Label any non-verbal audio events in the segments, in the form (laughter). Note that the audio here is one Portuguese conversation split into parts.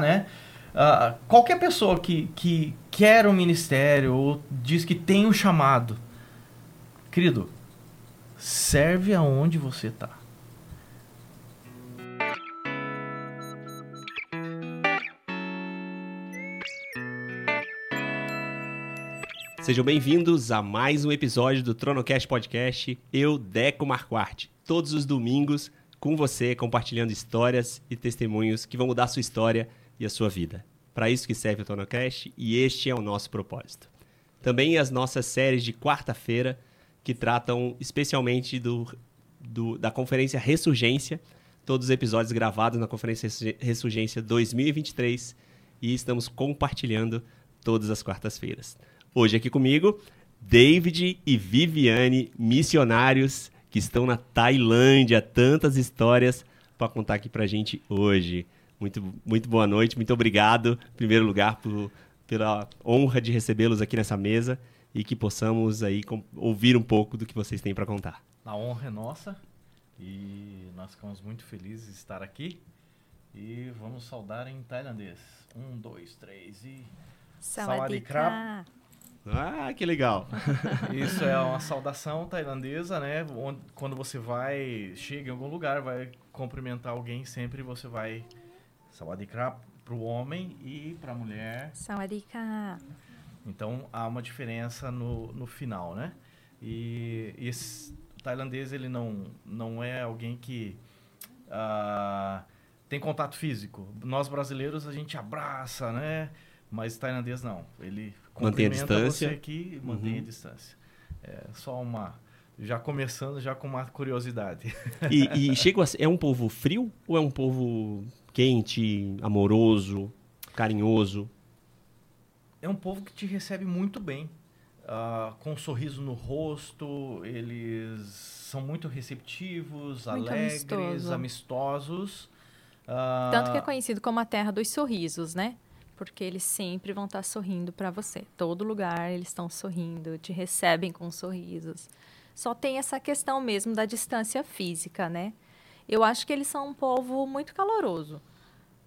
né? Uh, qualquer pessoa que, que quer um ministério ou diz que tem um chamado, querido, serve aonde você está. Sejam bem-vindos a mais um episódio do TronoCast Podcast. Eu, Deco Marquardt, todos os domingos com você, compartilhando histórias e testemunhos que vão mudar a sua história e a sua vida. Para isso que serve o TronoCast e este é o nosso propósito. Também as nossas séries de quarta-feira, que tratam especialmente do, do, da Conferência Ressurgência, todos os episódios gravados na Conferência Ressurgência 2023 e estamos compartilhando todas as quartas-feiras. Hoje aqui comigo, David e Viviane, missionários que estão na Tailândia. Tantas histórias para contar aqui para a gente hoje. Muito, muito boa noite, muito obrigado, em primeiro lugar, por, pela honra de recebê-los aqui nessa mesa e que possamos aí ouvir um pouco do que vocês têm para contar. A honra é nossa e nós ficamos muito felizes de estar aqui. E vamos saudar em tailandês. Um, dois, três e. Sawadee ah, que legal. (laughs) Isso é uma saudação tailandesa, né? Onde, quando você vai, chega em algum lugar, vai cumprimentar alguém, sempre você vai sawadikra para o homem e para a mulher. Sawadika. Então há uma diferença no, no final, né? E, e esse tailandês ele não não é alguém que uh, tem contato físico. Nós brasileiros a gente abraça, né? Mas tailandês não. Ele mantém a distância. você aqui mantém uhum. a distância. É só uma já começando já com uma curiosidade. (laughs) E, e chega a, é um povo frio ou é um povo quente, amoroso, carinhoso? É um povo que te recebe muito bem, uh, com um sorriso no rosto. Eles são muito receptivos, muito alegres, amistoso. amistosos. Uh, Tanto que é conhecido como a terra dos sorrisos, né? porque eles sempre vão estar sorrindo para você. Todo lugar eles estão sorrindo, te recebem com sorrisos. Só tem essa questão mesmo da distância física, né? Eu acho que eles são um povo muito caloroso,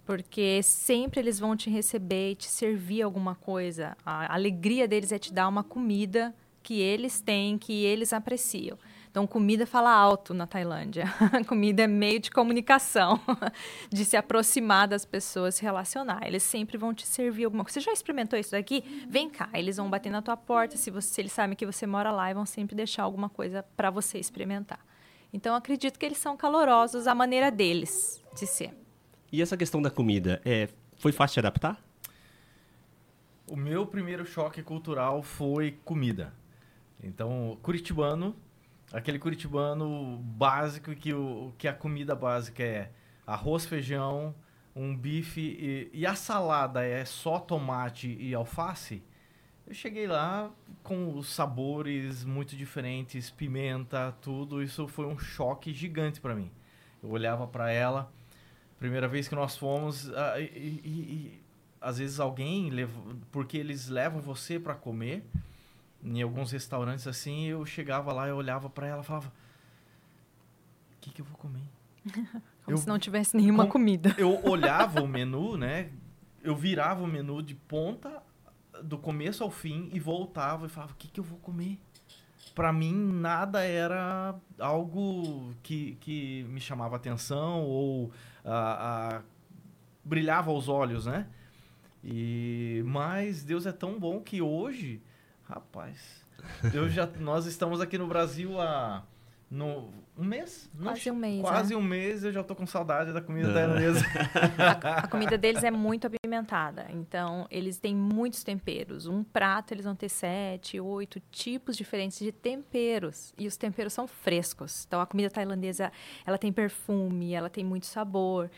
porque sempre eles vão te receber e te servir alguma coisa. A alegria deles é te dar uma comida que eles têm, que eles apreciam. Então, comida fala alto na Tailândia. (laughs) comida é meio de comunicação, (laughs) de se aproximar das pessoas, se relacionar. Eles sempre vão te servir alguma coisa. Você já experimentou isso daqui? Vem cá. Eles vão bater na tua porta, se, você, se eles sabem que você mora lá, e vão sempre deixar alguma coisa para você experimentar. Então, acredito que eles são calorosos à maneira deles de ser. E essa questão da comida, é, foi fácil de adaptar? O meu primeiro choque cultural foi comida. Então, curitibano, aquele curitibano básico que, o, que a comida básica é arroz, feijão, um bife e, e, a salada é só tomate e alface, eu cheguei lá com os sabores muito diferentes, pimenta, tudo. Isso foi um choque gigante para mim. Eu olhava para ela, primeira vez que nós fomos, uh, e, e, e, às vezes alguém, porque eles levam você para comer, em alguns restaurantes assim, eu chegava lá, eu olhava para ela e falava: O que, que eu vou comer? (laughs) Como eu, se não tivesse nenhuma com, comida. Eu (laughs) olhava o menu, né? Eu virava o menu de ponta do começo ao fim e voltava e falava: O que, que eu vou comer? Para mim, nada era algo que, que me chamava atenção ou uh, uh, brilhava aos olhos, né? E, mas Deus é tão bom que hoje Rapaz, eu já, nós estamos aqui no Brasil há no, um mês? Quase um mês. Quase é. um mês eu já tô com saudade da comida tailandesa. (laughs) a, a comida deles é muito apimentada. Então, eles têm muitos temperos. Um prato, eles vão ter sete, oito tipos diferentes de temperos. E os temperos são frescos. Então, a comida tailandesa, ela tem perfume, ela tem muito sabor.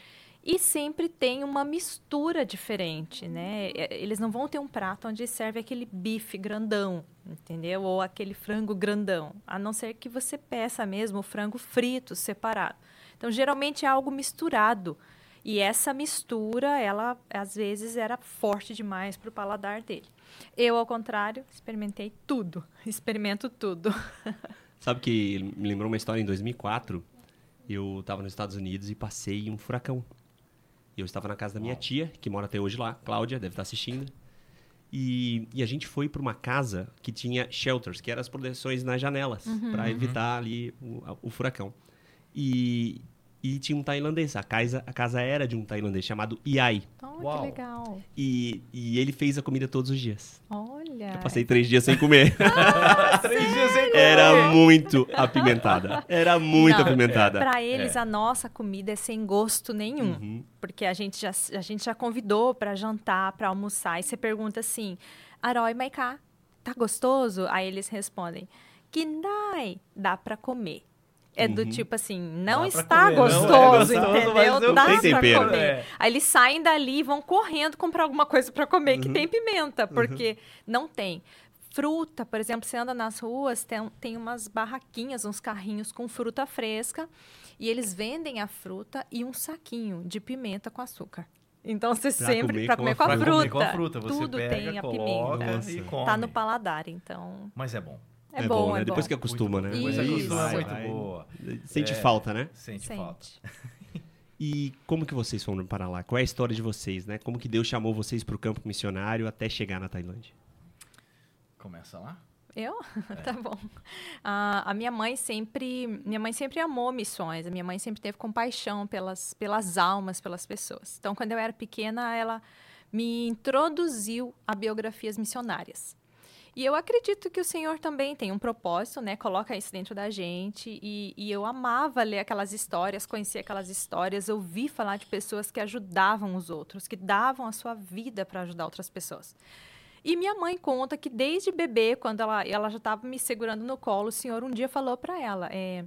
E sempre tem uma mistura diferente, né? É, eles não vão ter um prato onde serve aquele bife grandão, entendeu? Ou aquele frango grandão, a não ser que você peça mesmo o frango frito separado. Então, geralmente é algo misturado. E essa mistura, ela às vezes era forte demais para o paladar dele. Eu, ao contrário, experimentei tudo. (laughs) Experimento tudo. (laughs) Sabe que me lembrou uma história em 2004. Eu estava nos Estados Unidos e passei um furacão. E eu estava na casa da minha tia, que mora até hoje lá, Cláudia, deve estar assistindo. E, e a gente foi para uma casa que tinha shelters, que eram as proteções nas janelas, para evitar ali o, o furacão. E, e tinha um tailandês. A casa, a casa era de um tailandês chamado Iai. Oh, Uau. que legal. E, e ele fez a comida todos os dias. Olha. Eu passei três dias sem comer. (laughs) (laughs) Três dias sem comer. Era muito apimentada. Era muito Não, apimentada. Para eles, a nossa comida é sem gosto nenhum. Uhum. Porque a gente já, a gente já convidou para jantar, para almoçar. E você pergunta assim, Arói Maiká, tá gostoso? Aí eles respondem, Kindai, dá para comer. É do Uhum. tipo assim, não Dá está comer, não é gostoso, gostoso, entendeu? eu- Dá Tem pra tempero. comer. É. Aí eles saem dali e vão correndo comprar alguma coisa para comer que Uhum. tem pimenta, porque não tem. Fruta, por exemplo, você anda nas ruas, tem, tem umas barraquinhas, uns carrinhos com fruta fresca, e eles vendem a fruta e um saquinho de pimenta com açúcar. Então você Pra sempre comer para com comer a com a Pra fruta. comer com a fruta, você Tudo pega, tem a coloca pimenta. Tá no paladar, então Mas é bom. É, bom, né? é bom. Depois que acostuma, né? Depois Isso. acostuma, é Vai, muito boa. Sente É. falta, né? Sente, falta. Sente. (laughs) E como que vocês foram para lá? Qual é a história de vocês, né? Como que Deus chamou vocês para o campo missionário até chegar na Tailândia? Começa lá. Eu? (laughs) tá bom. Ah, a minha mãe sempre, minha mãe sempre amou missões. A minha mãe sempre teve compaixão pelas, pelas almas, pelas pessoas. Então, quando eu era pequena, ela me introduziu a biografias missionárias. E eu acredito que o Senhor também tem um propósito, né? Coloca isso dentro da gente. E, e eu amava ler aquelas histórias, conhecer aquelas histórias, ouvir falar de pessoas que ajudavam os outros, que davam a sua vida para ajudar outras pessoas. E minha mãe conta que desde bebê, quando ela, ela já estava me segurando no colo, o senhor um dia falou para ela: é,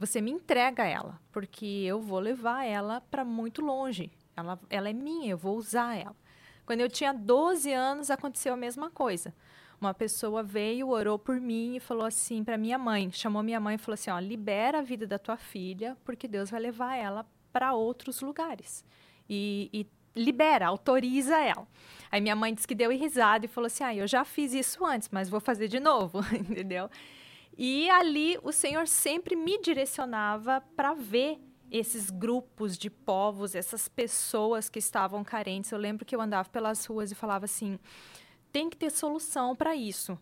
Você me entrega ela, porque eu vou levar ela para muito longe. Ela, ela é minha, eu vou usar ela. Quando eu tinha 12 anos, aconteceu a mesma coisa. Uma pessoa veio, orou por mim e falou assim para minha mãe, chamou minha mãe e falou assim: ó, libera a vida da tua filha, porque Deus vai levar ela para outros lugares. E, e libera, autoriza ela. Aí minha mãe disse que deu risada e falou assim: ah, eu já fiz isso antes, mas vou fazer de novo, (laughs) entendeu? E ali o Senhor sempre me direcionava para ver esses grupos de povos, essas pessoas que estavam carentes. Eu lembro que eu andava pelas ruas e falava assim: tem que ter solução para isso.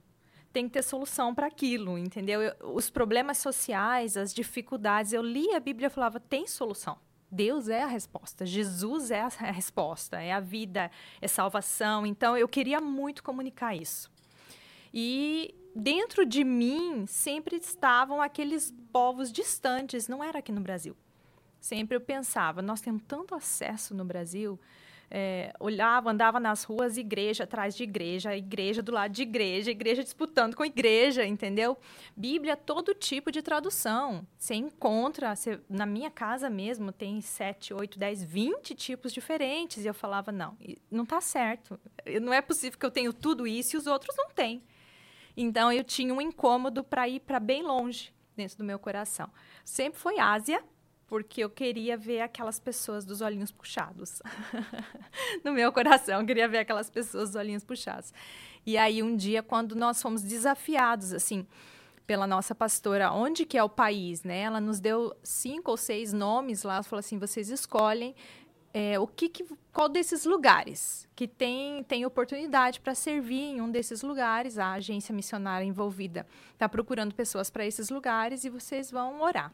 Tem que ter solução para aquilo, entendeu? Eu- os problemas sociais, as dificuldades, eu lia a Bíblia e falava: tem solução. Deus é a resposta, Jesus é (laughs) a resposta, é a vida, é salvação. Então eu queria muito comunicar isso. E dentro de mim sempre estavam aqueles povos distantes, não era aqui no Brasil. Sempre eu pensava, nós temos tanto acesso no Brasil. É, olhava, andava nas ruas, igreja atrás de igreja, igreja do lado de igreja, igreja disputando com igreja, entendeu? Bíblia, todo tipo de tradução. Você encontra, você- na minha casa mesmo, tem 7, 8, 10, 20 tipos diferentes. E eu falava, não, não está certo. Não é possível que eu tenha tudo isso e os outros não têm. Então, eu tinha um incômodo para ir para bem longe dentro do meu coração. Sempre foi Ásia, porque eu queria ver aquelas pessoas dos olhinhos puxados. (laughs) no meu coração, eu queria ver aquelas pessoas dos olhinhos puxados. E aí, um dia, quando nós fomos desafiados, assim, pela nossa pastora, onde que é o país, né? Ela nos deu cinco ou seis nomes lá, falou assim, vocês escolhem é, o que, que- qual desses lugares que tem, tem oportunidade para servir em um desses lugares. A agência missionária envolvida está procurando pessoas para esses lugares e vocês vão orar.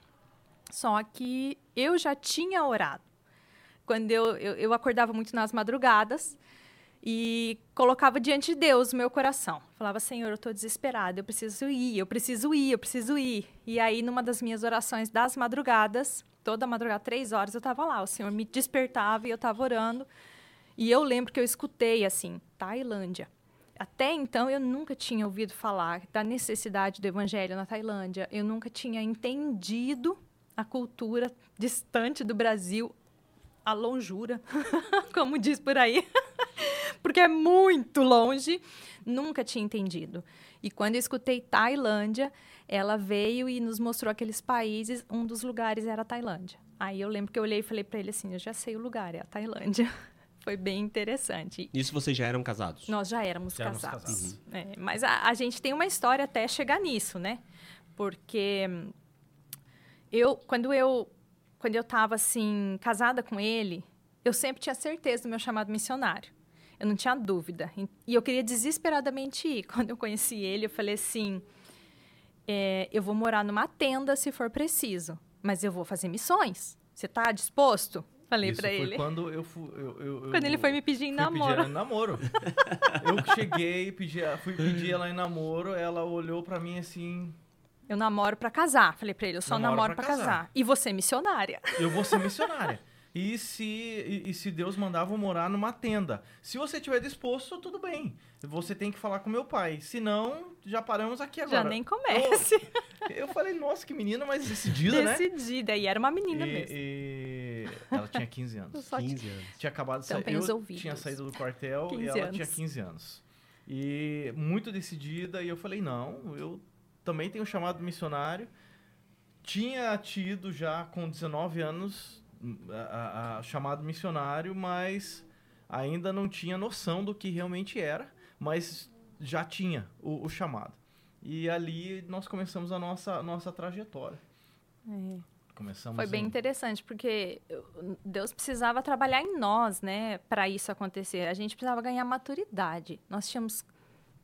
Só que eu já tinha orado. Quando eu, eu, eu acordava muito nas madrugadas e colocava diante de Deus o meu coração. Falava, Senhor, eu estou desesperada, eu preciso ir, eu preciso ir, eu preciso ir. E aí, numa das minhas orações das madrugadas, toda madrugada, três horas, eu estava lá. O Senhor me despertava e eu estava orando. E eu lembro que eu escutei assim, Tailândia. Até então eu nunca tinha ouvido falar da necessidade do evangelho na Tailândia. Eu nunca tinha entendido a cultura distante do Brasil, a longura, (laughs) como diz por aí, (laughs) porque é muito longe. Nunca tinha entendido. E quando eu escutei Tailândia, ela veio e nos mostrou aqueles países. Um dos lugares era a Tailândia. Aí eu lembro que eu olhei e falei para ele assim: eu já sei o lugar, é a Tailândia. (laughs) Foi bem interessante. Isso vocês já eram casados? Nós já éramos Já éramos casados. casados. É, mas a, a gente tem uma história até chegar nisso, né? Porque hum, eu, quando eu, quando eu estava assim casada com ele, eu sempre tinha certeza do meu chamado missionário. Eu não tinha dúvida. E eu queria desesperadamente ir. (laughs) Quando eu conheci ele, eu falei assim: é, eu vou morar numa tenda se for preciso, mas eu vou fazer missões. Você está disposto? Falei foi ele. quando eu fui. Eu, eu- Quando eu ele foi me pedir em fui namoro. Pedir em namoro. (laughs) eu cheguei, pedi, fui pedir ela em namoro, ela olhou pra mim assim. Eu namoro pra casar. Falei pra ele, eu só Namoro namoro pra pra, casar. casar. E você é missionária. (laughs) Eu vou ser missionária. E se, e, e se Deus mandava eu morar numa tenda? Se você estiver disposto, tudo bem. Você tem que falar com meu pai. Se não, já paramos aqui agora. Já nem comece. (laughs) Eu falei, nossa, que menina mais decidida, né? Decidida. E era uma menina E, mesmo. e ela tinha 15 anos. Só que- 15 anos. Tinha acabado de Tampem sair. os Eu ouvidos. tinha saído do quartel e 15 ela anos. tinha 15 anos. E muito decidida, e eu falei, não, eu também tenho chamado missionário. Tinha tido já com 19 anos a, a- a chamado missionário, mas ainda não tinha noção do que realmente era, mas já tinha o, o chamado. E ali nós começamos a nossa, nossa trajetória. É. Começamos Foi bem em- interessante, porque Deus precisava trabalhar em nós, né, para isso acontecer. A gente precisava ganhar maturidade. Nós tínhamos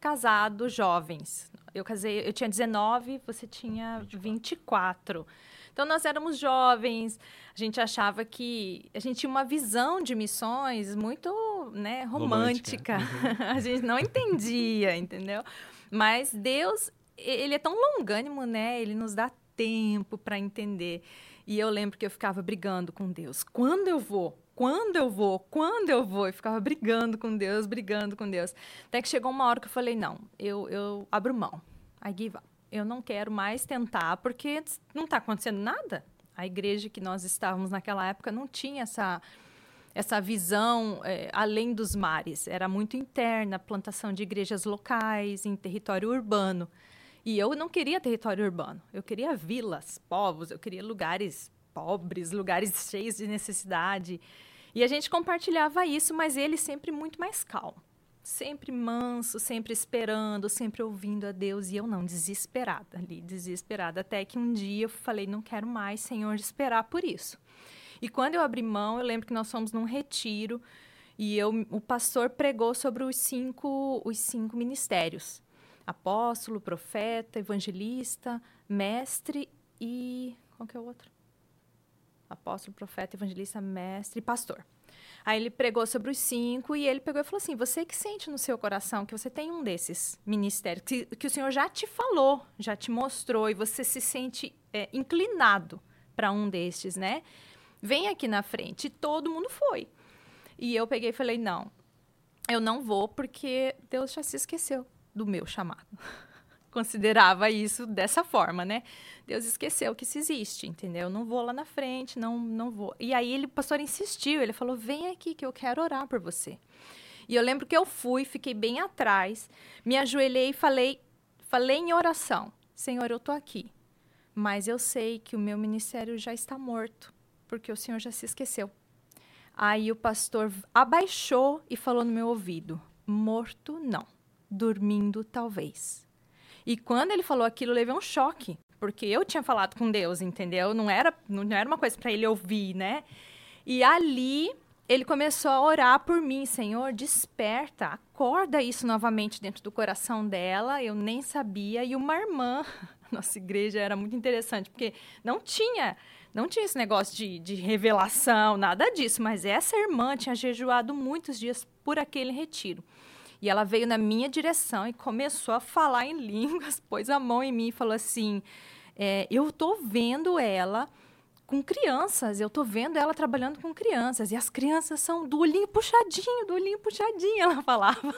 casado jovens. Eu casei, eu tinha 19, você tinha 24. 24. Então nós éramos jovens, a gente achava que a gente tinha uma visão de missões muito, né, romântica. Romântica. (laughs) a gente não entendia, entendeu? Mas Deus, ele é tão longânimo, né? Ele nos dá tempo para entender. E eu lembro que eu ficava brigando com Deus. Quando eu vou? Quando eu vou? Quando eu vou? Eu ficava brigando com Deus, brigando com Deus. Até que chegou uma hora que eu falei: não, eu, eu abro mão. I give up. Eu não quero mais tentar, porque não está acontecendo nada. A igreja que nós estávamos naquela época não tinha essa, essa visão eh, além dos mares. Era muito interna, plantação de igrejas locais, em território urbano. E eu não queria território urbano. Eu queria vilas, povos, eu queria lugares pobres, lugares (laughs) cheios de necessidade. E a gente compartilhava isso, mas ele sempre muito mais calmo. Sempre manso, sempre esperando, sempre ouvindo a Deus. E eu não, desesperada ali, desesperada. Até que um dia eu falei: não quero mais, Senhor, esperar por isso. E quando eu abri mão, eu lembro que nós fomos num retiro e eu, o pastor pregou sobre os cinco, os cinco ministérios: apóstolo, profeta, evangelista, mestre e. Qual que é o outro? Apóstolo, profeta, evangelista, mestre e pastor. Aí ele pregou sobre os cinco e ele pegou e falou assim: Você que sente no seu coração que você tem um desses ministérios, que, que o Senhor já te falou, já te mostrou, e você se sente é, inclinado para um destes, né? Vem aqui na frente. E todo mundo foi. E eu peguei e falei: Não, eu não vou porque Deus já se esqueceu do meu chamado. (laughs) Considerava isso dessa forma, né? Deus esqueceu que isso existe, entendeu? Eu não vou lá na frente, não, não vou. E aí ele, o pastor insistiu, ele falou: "Vem aqui que eu quero orar por você". E eu lembro que eu fui, fiquei bem atrás, me ajoelhei e falei, falei em oração: "Senhor, eu tô aqui, mas eu sei que o meu ministério já está morto, porque o Senhor já se esqueceu". Aí o pastor abaixou e falou no meu ouvido: "Morto não, dormindo talvez". E quando ele falou aquilo, eu levei um choque, porque eu tinha falado com Deus, entendeu? Não era, não era uma coisa para ele ouvir, né? E ali ele começou a orar por mim, Senhor, desperta, acorda isso novamente dentro do coração dela. Eu nem sabia. E uma irmã, (laughs) nossa igreja era muito interessante, porque não tinha, não tinha esse negócio de, de revelação, nada disso. Mas essa irmã tinha jejuado muitos dias por aquele retiro. E ela veio na minha direção e começou a falar em (laughs) línguas, pôs a mão em mim e falou assim: é, Eu tô vendo ela com crianças, eu tô vendo ela trabalhando com crianças, e as crianças são do olhinho puxadinho, do olhinho puxadinho, (laughs) ela falava.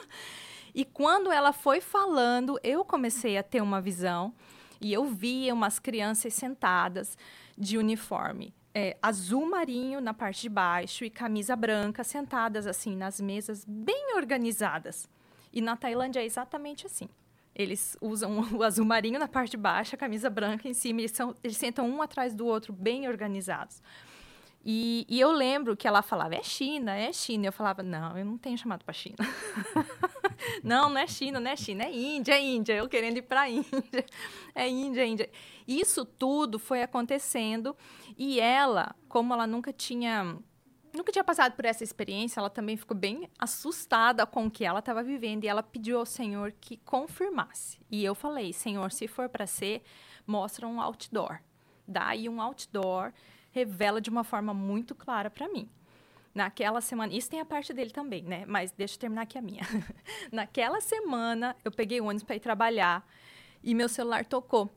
E quando ela foi falando, eu comecei a ter uma visão, e eu via umas crianças sentadas de uniforme. É, azul marinho na parte de baixo e camisa branca, sentadas assim nas mesas, bem organizadas. E na Tailândia é exatamente assim. Eles usam (laughs) o azul marinho na parte de baixo, a camisa branca em cima, eles, são, eles sentam um atrás do outro, bem organizados. E, e eu lembro que ela falava, é China, é China. Eu falava, não, eu não tenho chamado para China. (laughs) (laughs) não, não é China, não é China, é Índia, é Índia. Eu querendo ir para a Índia. (laughs) É Índia, é Índia. Isso tudo foi acontecendo e ela, como ela nunca tinha nunca tinha passado por essa experiência, ela também ficou bem assustada com o que ela estava vivendo e ela pediu ao Senhor que confirmasse. E eu falei: Senhor, se for para ser, mostra um outdoor. Dá aí um outdoor, revela de uma forma muito clara para mim. Naquela semana, isso tem a parte dele também, né? Mas deixa eu terminar aqui a minha. (laughs) Naquela semana, eu peguei o ônibus para ir trabalhar e meu celular tocou.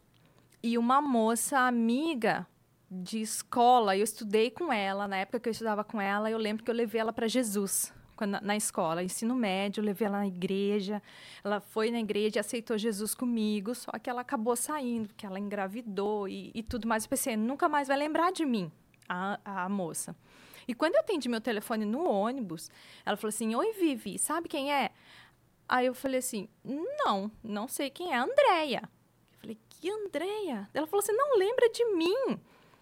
E uma moça amiga de escola, eu estudei com ela, na época que eu estudava com ela, eu lembro que eu levei ela para Jesus quando, na escola, ensino médio, eu levei ela na igreja, ela foi na igreja e aceitou Jesus comigo, só que ela acabou saindo, porque ela engravidou e, e tudo mais. Eu pensei, nunca mais vai lembrar de mim, a, a moça. E quando eu atendi meu telefone no ônibus, ela falou assim: Oi, Vivi, sabe quem é? Aí eu falei assim: Não, não sei quem é, Andréia. Eu falei: Que Andréia? Ela falou assim: Não lembra de mim.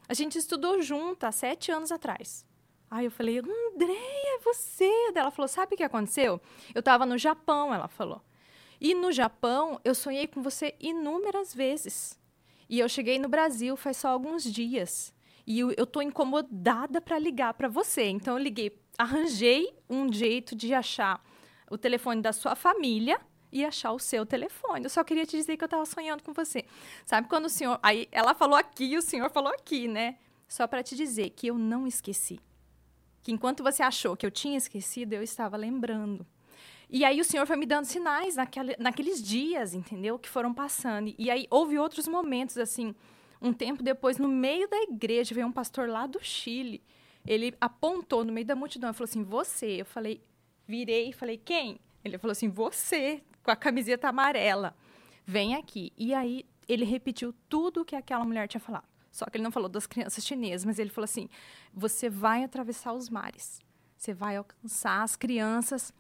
A gente estudou junto há sete anos atrás. Aí eu falei, Andréia, é você? Ela falou, sabe o que aconteceu? Eu estava no Japão, ela falou. E no Japão, eu sonhei com você inúmeras vezes. E eu cheguei no Brasil faz só alguns dias. E eu, estou incomodada para ligar para você. Então eu liguei, arranjei um jeito de achar o telefone da sua família e achar o seu telefone. Eu só queria te dizer que eu estava sonhando com você. Sabe quando o senhor. Aí ela falou aqui e o senhor falou aqui, né? Só para te dizer que eu não esqueci. Que enquanto você achou que eu tinha esquecido, eu estava lembrando. E aí o Senhor foi me dando sinais naquele, naqueles dias, entendeu? Que foram passando. E aí houve outros momentos, assim, um tempo depois, no meio da igreja, veio um pastor lá do Chile. Ele apontou no meio da multidão e falou assim: Você. Eu falei, virei e falei: Quem? Ele falou assim: Você com a camiseta amarela. Vem aqui. E aí ele repetiu tudo o que aquela mulher tinha falado. Só que ele não falou das crianças chinesas, mas ele falou assim: você vai atravessar os mares. Você vai alcançar as crianças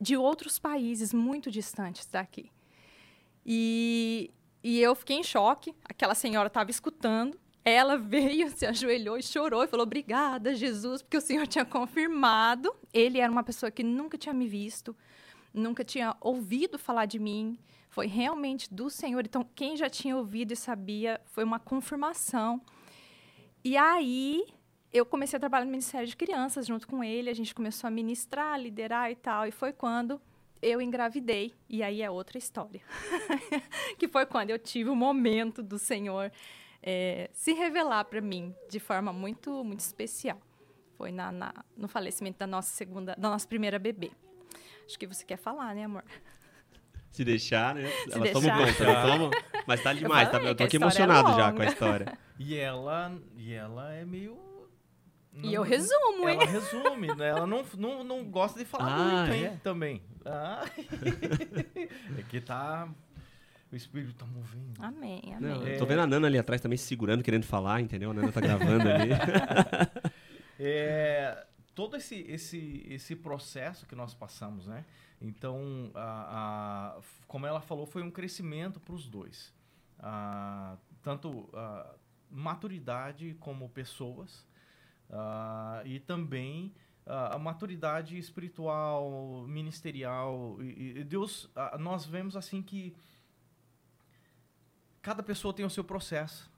de outros países muito distantes daqui. E, e eu fiquei em choque. Aquela senhora estava escutando. Ela (laughs) veio, se ajoelhou e chorou e falou: Obrigada, Jesus, porque o Senhor tinha confirmado. Ele era uma pessoa que nunca tinha me visto, nunca tinha ouvido falar de mim, foi realmente do Senhor. Então, quem já tinha ouvido e sabia, foi uma confirmação. E aí, eu comecei a trabalhar no Ministério de Crianças junto com ele, a gente começou a ministrar, liderar e tal, e foi quando eu engravidei. E aí é outra história. (laughs) que foi quando eu tive o momento do Senhor é, se revelar para mim de forma muito, muito especial. Foi na, na, no falecimento da nossa segunda, da nossa primeira bebê. Acho que você quer falar, né, amor? Se deixar, né? Se Elas deixar. tomam conta, não tomam? Mas tá demais, tá, falei eu tô aqui é emocionado já longa. com a história. (laughs) E ela, e ela é meio. E eu resumo, hein? Ela resume, né? Ela não, não, não gosta de falar Ah, muito, hein? é? Também. Ah. (laughs) é que tá. O espírito tá movendo. Amém, amém. Não, É. eu tô vendo a Nana ali atrás também se segurando, querendo falar, entendeu? A Nana tá gravando ali. (laughs) É, todo esse, esse, esse processo que nós passamos, né? Então, a, a- como ela falou, foi um crescimento para os dois. Ah, tanto a maturidade como pessoas e também a maturidade espiritual, ministerial. E, e Deus, ah, nós vemos assim que cada pessoa tem o seu processo,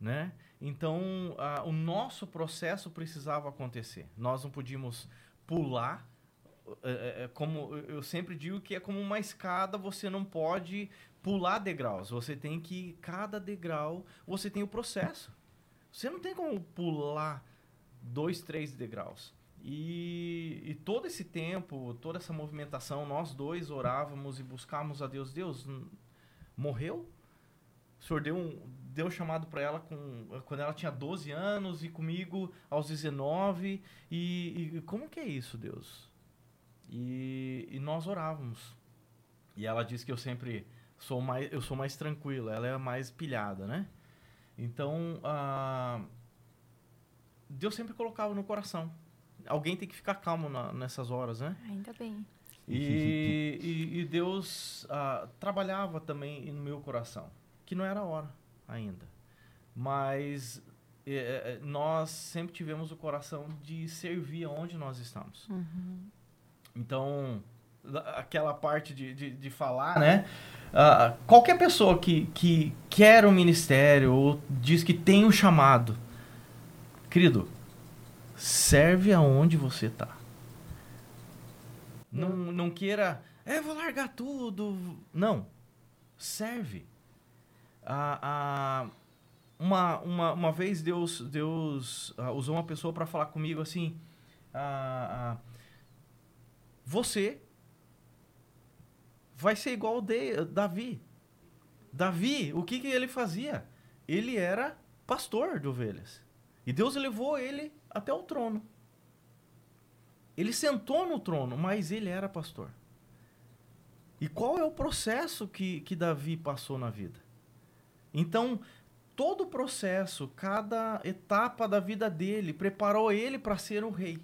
né? Então, ah, o nosso processo precisava acontecer. Nós não podíamos pular. é, é, é, como eu sempre digo que é como uma escada, você não pode pular degraus. Você tem que cada degrau você tem o processo. Você não tem como pular dois, três degraus. E, e todo esse tempo, toda essa movimentação, nós dois orávamos e buscávamos a Deus. Deus morreu? O senhor deu um, deu um chamado para ela com, quando ela tinha 12 anos e comigo aos 19. E, e como que é isso, Deus? E, e nós orávamos. E ela disse que eu sempre sou mais, eu sou mais tranquila, ela é mais pilhada, né? Então, ah, Deus sempre colocava no coração. Alguém tem que ficar calmo na- nessas horas, né? Ainda bem. E, e- e Deus ah, trabalhava também no meu coração, que não era a hora ainda. Mas eh, eh, nós sempre tivemos o coração de servir aonde nós estamos. Então, da- aquela parte de, de, de falar, né? Ah, qualquer pessoa que, que quer um ministério ou diz que tem um chamado, querido, serve aonde você está. Não, não queira, é, vou largar tudo. Não. Serve. Ah, uma, uma, uma vez Deus, Deus ah, usou uma pessoa para falar comigo assim: ah, ah, Você vai ser igual de Davi. Davi, o que, que ele fazia? Ele era pastor de ovelhas. E Deus levou ele até o trono. Ele sentou no trono, mas ele era pastor. E qual é o processo que, que Davi passou na vida? Então, todo o processo, cada etapa da vida dele, preparou ele para ser o rei.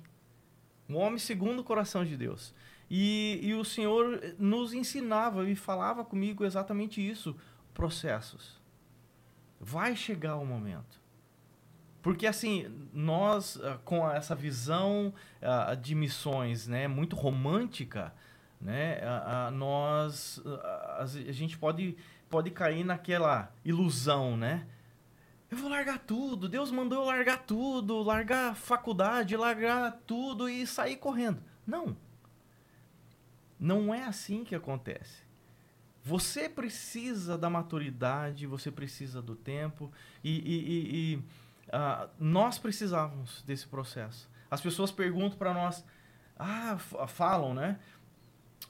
Um homem segundo o coração de Deus. E, e o Senhor nos ensinava e falava comigo exatamente isso: processos. Vai chegar o momento. Porque assim, nós ah, com essa visão uh, de missões, né, muito romântica, né, uh, nós a gente pode pode cair naquela ilusão, né? Eu vou largar tudo, Deus mandou eu largar tudo, largar faculdade, largar tudo e sair correndo. Não. Não é assim que acontece. Você precisa da maturidade, você precisa do tempo e, e, e, e uh, nós precisávamos desse processo. As pessoas perguntam para nós, ah, falam, né?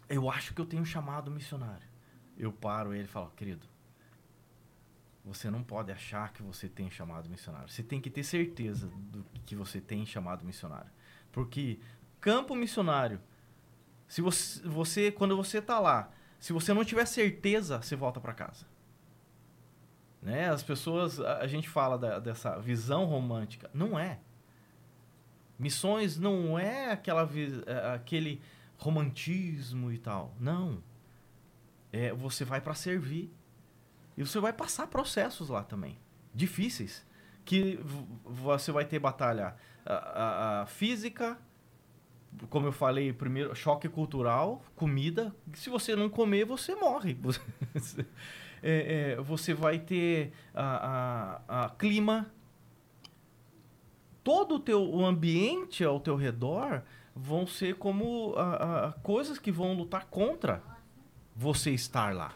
Eu acho que eu tenho chamado missionário. Eu paro ele e falo, querido, você não pode achar que você tem chamado missionário. Você tem que ter certeza do que você tem chamado missionário. Porque campo missionário se você, você quando você está lá, se você não tiver certeza, você volta para casa. Né? As pessoas, a, a gente fala da, dessa visão romântica. Não é. Missões não é aquela, é, aquele romantismo e tal. Não. É, você vai para servir. E você vai passar processos lá também. Difíceis. Que você vai ter batalha a, a, a física, como eu falei, primeiro, choque cultural, comida. Se você não comer, você morre. (laughs) Você, é, é, você vai ter a, a, a, clima. Todo o teu o ambiente ao teu redor vão ser como a, a, coisas que vão lutar contra você estar lá.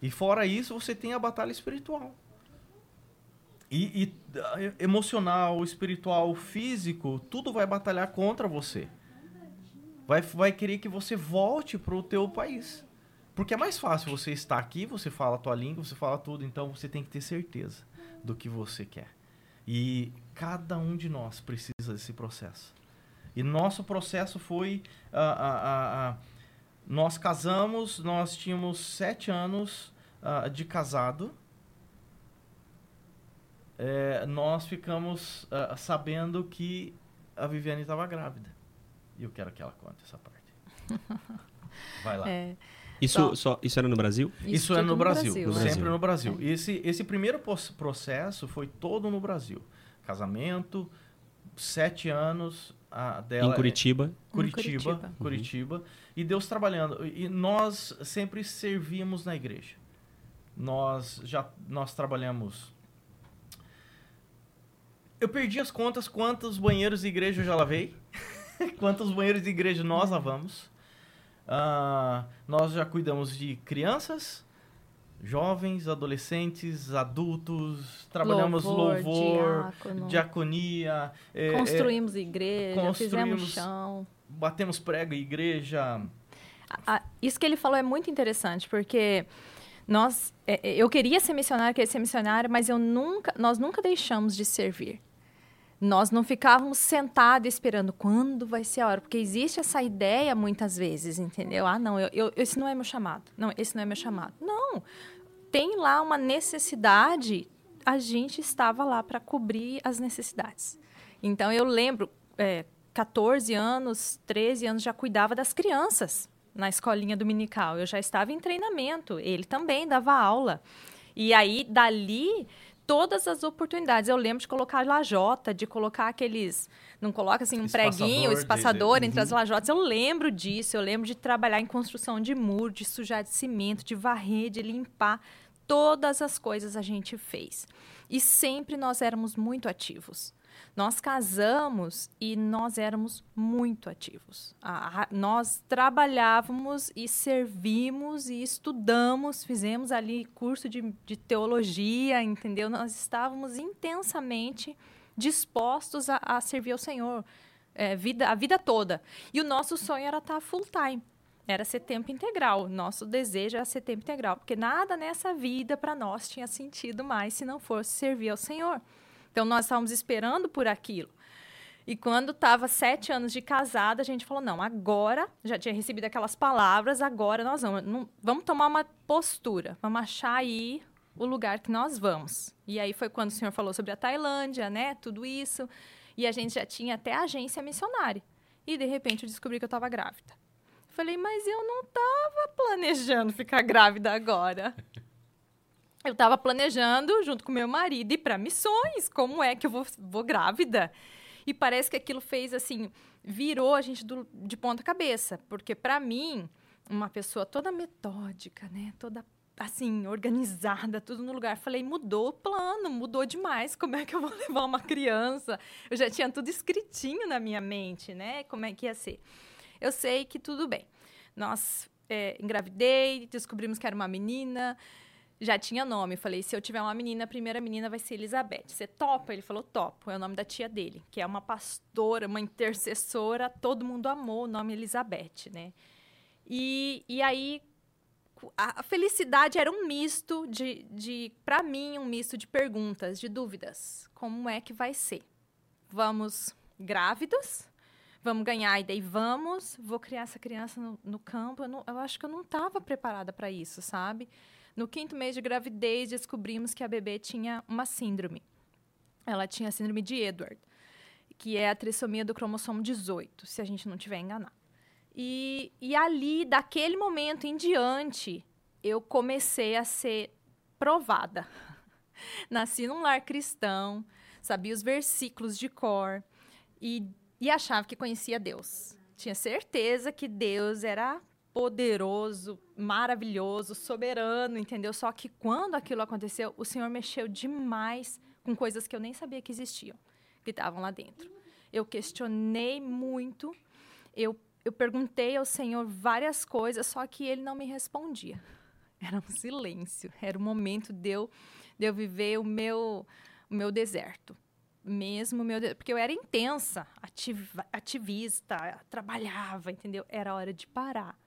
E fora isso, você tem a batalha espiritual. E, e emocional, espiritual, físico, tudo vai batalhar contra você vai, vai querer que você volte para o teu país. Porque é mais fácil você estar aqui, você fala a tua língua, você fala tudo, então você tem que ter certeza do que você quer. E cada um de nós precisa desse processo. E nosso processo foi. Uh, uh, uh, nós casamos, nós tínhamos sete anos de casado. É, nós ficamos sabendo que a Viviane estava grávida. E eu quero que ela conte essa parte. (laughs) Vai lá. É. Isso, então, só, isso era no Brasil? Isso, isso era no, no Brasil, Brasil, sempre no Brasil. É. Esse, esse primeiro processo foi todo no Brasil. Casamento, sete anos a dela. Em Curitiba? Curitiba, Curitiba. Uhum. Curitiba. E Deus trabalhando. E nós sempre servimos na igreja. Nós já nós trabalhamos. Eu perdi as contas quantos banheiros de igreja eu já lavei. (laughs) Quantos banheiros de igreja nós lavamos? Uh, nós já cuidamos de crianças, jovens, adolescentes, adultos, trabalhamos louvor, louvor diaconia. É, construímos é, igreja, construímos, fizemos chão. Batemos prego em igreja. isso que ele falou é muito interessante, porque nós, é, é, eu queria ser missionário, queria ser missionário, mas eu nunca, nós nunca deixamos de servir. Nós não ficávamos sentados esperando quando vai ser a hora, porque existe essa ideia muitas vezes, entendeu? Ah, não, eu, eu, esse não é meu chamado. Não, esse não é meu chamado. Não. Tem lá uma necessidade, a gente estava lá para cobrir as necessidades. Então, eu lembro, é, 14 anos, 13 anos, já cuidava das crianças na escolinha dominical. Eu já estava em treinamento, ele também dava aula. E aí, dali, todas as oportunidades. Eu lembro de colocar lajota, de colocar aqueles. Não coloca assim um espaçador preguinho, espaçador de, de, entre uhum. as lajotas. Eu lembro disso. Eu lembro de trabalhar em construção de muro, de sujar de cimento, de varrer, de limpar. Todas as coisas a gente fez. E sempre nós éramos muito ativos. Nós casamos e nós éramos muito ativos. A, a, nós trabalhávamos e servimos e estudamos, fizemos ali curso de, de teologia, entendeu? Nós estávamos intensamente dispostos a, a servir ao Senhor é, vida, a vida toda. E o nosso sonho era estar full time. Era ser tempo integral. Nosso desejo era ser tempo integral. Porque nada nessa vida para nós tinha sentido mais se não fosse servir ao Senhor. Então nós estávamos esperando por aquilo. E quando estava sete anos de casada, a gente falou: não, agora, já tinha recebido aquelas palavras, agora nós vamos, não, vamos tomar uma postura, vamos achar aí o lugar que nós vamos. E aí foi quando o senhor falou sobre a Tailândia, né? Tudo isso. E a gente já tinha até agência missionária. E de repente eu descobri que eu estava grávida. Falei, mas eu não estava planejando ficar grávida agora. (laughs) Eu estava planejando, junto com meu marido, ir para missões. Como é que eu vou, vou grávida? E parece que aquilo fez assim, virou a gente do, de ponta cabeça. Porque, para mim, uma pessoa toda metódica, né? Toda assim, organizada, tudo no lugar. Falei, mudou o plano, mudou demais. Como é que eu vou (laughs) levar uma criança? Eu já tinha tudo escritinho na minha mente, né? Como é que ia ser. Eu sei que tudo bem. Nós é, engravidei, descobrimos que era uma menina, já tinha nome. Falei, se eu tiver uma menina, a primeira menina vai ser Elizabeth. Você topa? Ele falou, topo. É o nome da tia dele, que é uma pastora, uma intercessora. Todo mundo amou o nome Elizabeth, né? E, e aí, a felicidade era um misto de, de para mim, um misto de perguntas, de dúvidas. Como é que vai ser? Vamos grávidas? Vamos ganhar e daí vamos? Vou criar essa criança no, no campo? Eu, não, eu acho que eu não estava preparada para isso, sabe? No quinto mês de gravidez, descobrimos que a bebê tinha uma síndrome. Ela tinha a síndrome de Edward, que é a trissomia do cromossomo 18, se a gente não tiver enganado. E, e ali, daquele momento em diante, eu comecei a ser provada. (laughs) Nasci num lar cristão, sabia os versículos de cor e, e achava que conhecia Deus. Tinha certeza que Deus era poderoso, maravilhoso, soberano, entendeu? Só que quando aquilo aconteceu, o Senhor mexeu demais com coisas que eu nem sabia que existiam, que estavam lá dentro. Eu questionei muito, eu, eu perguntei ao Senhor várias coisas, só que ele não me respondia. (laughs) Era um silêncio, era o momento de eu, de eu viver o meu, o meu deserto mesmo meu porque eu era intensa, ativa, ativista, trabalhava, entendeu? Era hora de parar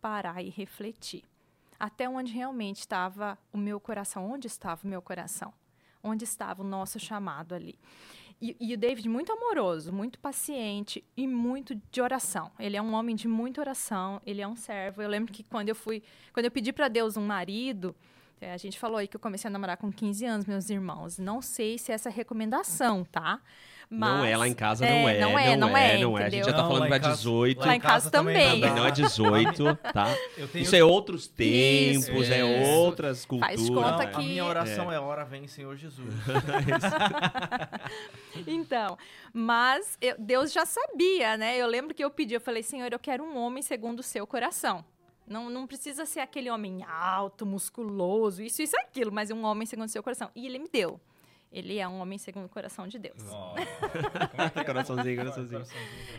parar e refletir. Até onde realmente estava o meu coração, onde estava o meu coração, onde estava o nosso chamado ali. E, e, o David muito amoroso, muito paciente e muito de oração. Ele é um homem de muita oração, ele é um servo. Eu lembro que quando eu fui, quando eu pedi para Deus um marido, é, a gente falou aí que eu comecei a namorar com 15 anos, meus irmãos. Não sei se essa é recomendação, tá? Mas, não é, lá em casa não é, não é, não, não é, não é. A gente já tá falando pra 18. Lá em casa também. Não é 18, (laughs) tá? Tenho... Isso é outros tempos, Isso, é, outras culturas. Faz conta não, que... A minha oração é, é hora vem, Senhor Jesus. (laughs) (laughs) então, mas eu, Deus já sabia, né? Eu lembro que eu pedi, eu falei, Senhor, eu quero um homem segundo o seu coração. Não, não precisa ser aquele homem alto, musculoso, isso, isso, aquilo, mas um homem segundo o seu coração. E ele me deu. Ele é um homem segundo o coração de Deus. (laughs) Oh. coraçãozinho, coraçãozinho.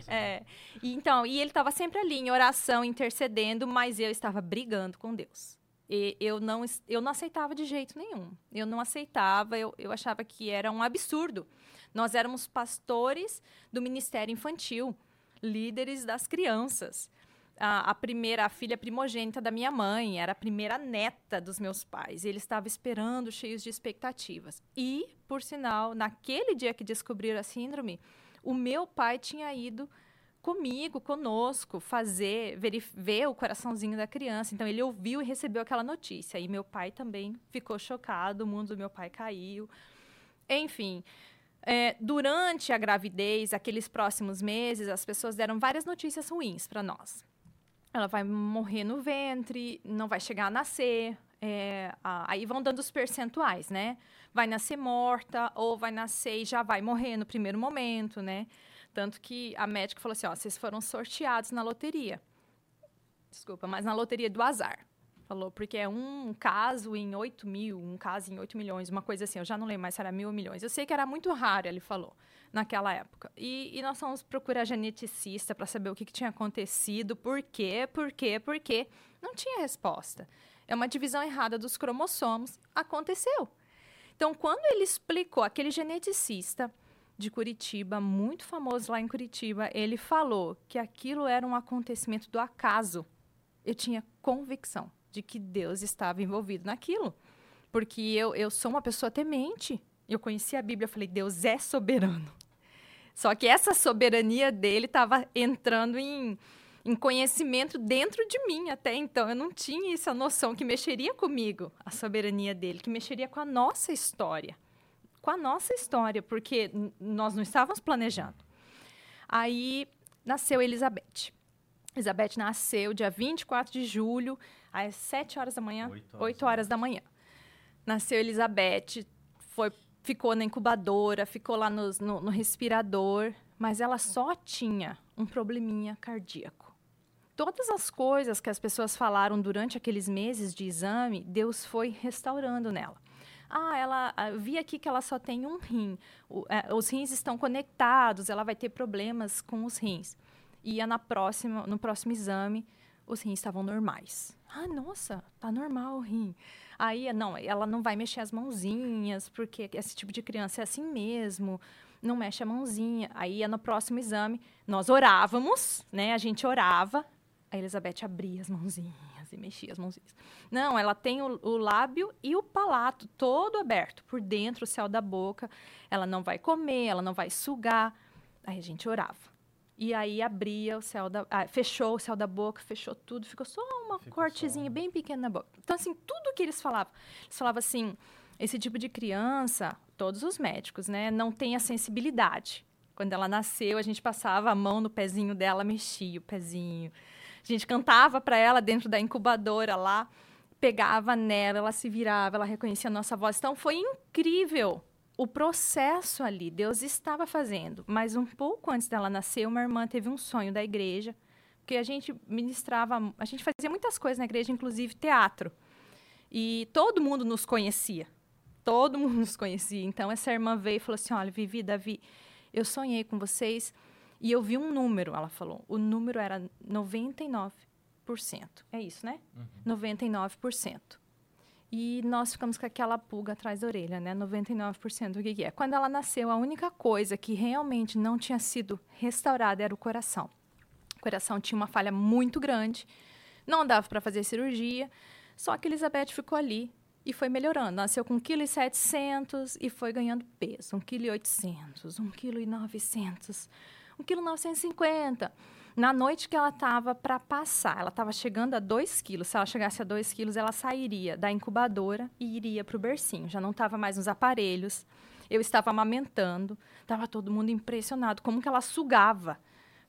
É. E, então, e ele estava sempre ali em oração, intercedendo, mas eu estava brigando com Deus. E eu não, eu não aceitava de jeito nenhum. Eu não aceitava, eu, eu achava que era um absurdo. Nós éramos pastores do ministério infantil, líderes das crianças a, a, primeira, a filha primogênita da minha mãe, era a primeira neta dos meus pais. E eles estavam esperando, cheios de expectativas. E, por sinal, naquele dia que descobriram a síndrome, o meu pai tinha ido comigo, conosco, fazer, ver o coraçãozinho da criança. Então ele ouviu e recebeu aquela notícia. E meu pai também ficou chocado, o mundo do meu pai caiu. Enfim, é, durante a gravidez, aqueles próximos meses, as pessoas deram várias notícias ruins para nós ela vai morrer no ventre, não vai chegar a nascer. É, aí vão dando os percentuais, né? Vai nascer morta ou vai nascer e já vai morrer no primeiro momento, né? Tanto que a médica falou assim: ó, vocês foram sorteados na loteria. Desculpa, mas na loteria do azar. Falou, porque é um caso em 8 mil, um caso em 8 milhões, uma coisa assim. Eu já não lembro mais se era mil ou milhões. Eu sei que era muito raro, ele falou, naquela época. E, e nós fomos procurar geneticista para saber o que, que tinha acontecido, por quê, por quê, por quê. Não tinha resposta. É uma divisão errada dos cromossomos. Aconteceu. Então, quando ele explicou, aquele geneticista de Curitiba, muito famoso lá em Curitiba, ele falou que aquilo era um acontecimento do acaso. Eu tinha convicção de que Deus estava envolvido naquilo. Porque eu, eu sou uma pessoa temente. Eu conheci a Bíblia, eu falei, Deus é soberano. Só que essa soberania dele estava entrando em, em conhecimento dentro de mim até então. Eu não tinha essa noção que mexeria comigo, a soberania dele, que mexeria com a nossa história com a nossa história, porque nós não estávamos planejando. Aí nasceu Elizabeth. Elizabeth nasceu dia 24 de julho, às 7 horas da manhã, 8 horas, 8 horas da manhã. Nasceu Elizabeth, foi, ficou na incubadora, ficou lá no, no, no respirador, mas ela só tinha um probleminha cardíaco. Todas as coisas que as pessoas falaram durante aqueles meses de exame, Deus foi restaurando nela. Ah, ela ah, vi aqui que ela só tem um rim. O, é, os rins estão conectados, ela vai ter problemas com os rins. Ia na próxima, no próximo exame, os rins estavam normais. Ah, nossa, tá normal o rim. Aí, não, ela não vai mexer as mãozinhas, porque esse tipo de criança é assim mesmo, não mexe a mãozinha. Aí no próximo exame, nós orávamos, né? A gente orava, a Elizabeth abria as mãozinhas e mexia as mãozinhas. Não, ela tem o, o, lábio e o palato todo aberto, por dentro, o céu da boca. Ela não vai comer, ela não vai sugar. Aí a gente orava. E aí abria o céu da. Ah, fechou o céu da boca, fechou tudo, ficou só uma ficou cortezinha só... bem pequena na boca. Então, assim, tudo que eles falavam. Eles falavam assim: esse tipo de criança, todos os médicos, né, não tem a sensibilidade. Quando ela nasceu, a gente passava a mão no pezinho dela, mexia o pezinho. A gente cantava para ela dentro da incubadora lá, pegava nela, ela se virava, ela reconhecia a nossa voz. Então foi incrível o processo ali. Deus estava fazendo. Mas um pouco antes dela nascer, uma irmã teve um sonho da igreja, porque a gente ministrava, a gente fazia muitas coisas na igreja, inclusive teatro. E todo mundo nos conhecia. Todo (laughs) mundo nos conhecia. Então essa irmã veio e falou assim: "Olha, Vivi, Davi, eu sonhei com vocês e eu vi um número, ela falou. O número era 99%. É isso, né? Uhum. 99%. E nós ficamos com aquela pulga atrás da orelha, né? 99% do que, é. Quando ela nasceu, a única coisa que realmente não tinha sido restaurada era o coração. O coração tinha uma falha muito grande, não dava para fazer cirurgia, só que Elizabeth ficou ali e foi melhorando. Nasceu com 1,7 kg e foi ganhando peso, 1,8 kg, 1,9 kg. 1,950 kg. Na noite que ela estava para passar, ela estava chegando a 2 quilos. Se ela chegasse a 2 quilos, ela sairia da incubadora e iria para o bercinho. Já não estava mais nos aparelhos. Eu estava amamentando. Estava todo mundo impressionado. Como que ela sugava.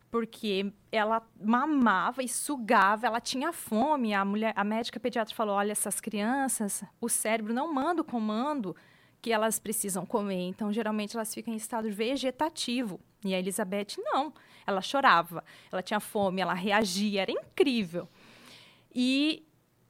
Porque ela mamava e sugava, ela tinha fome. A, mulher, a médica pediatra falou: olha, essas crianças, o cérebro não manda o comando que elas precisam comer. Então, geralmente, elas ficam em estado vegetativo. E a Elizabeth, não. Ela chorava, ela tinha fome, ela reagia, era incrível. E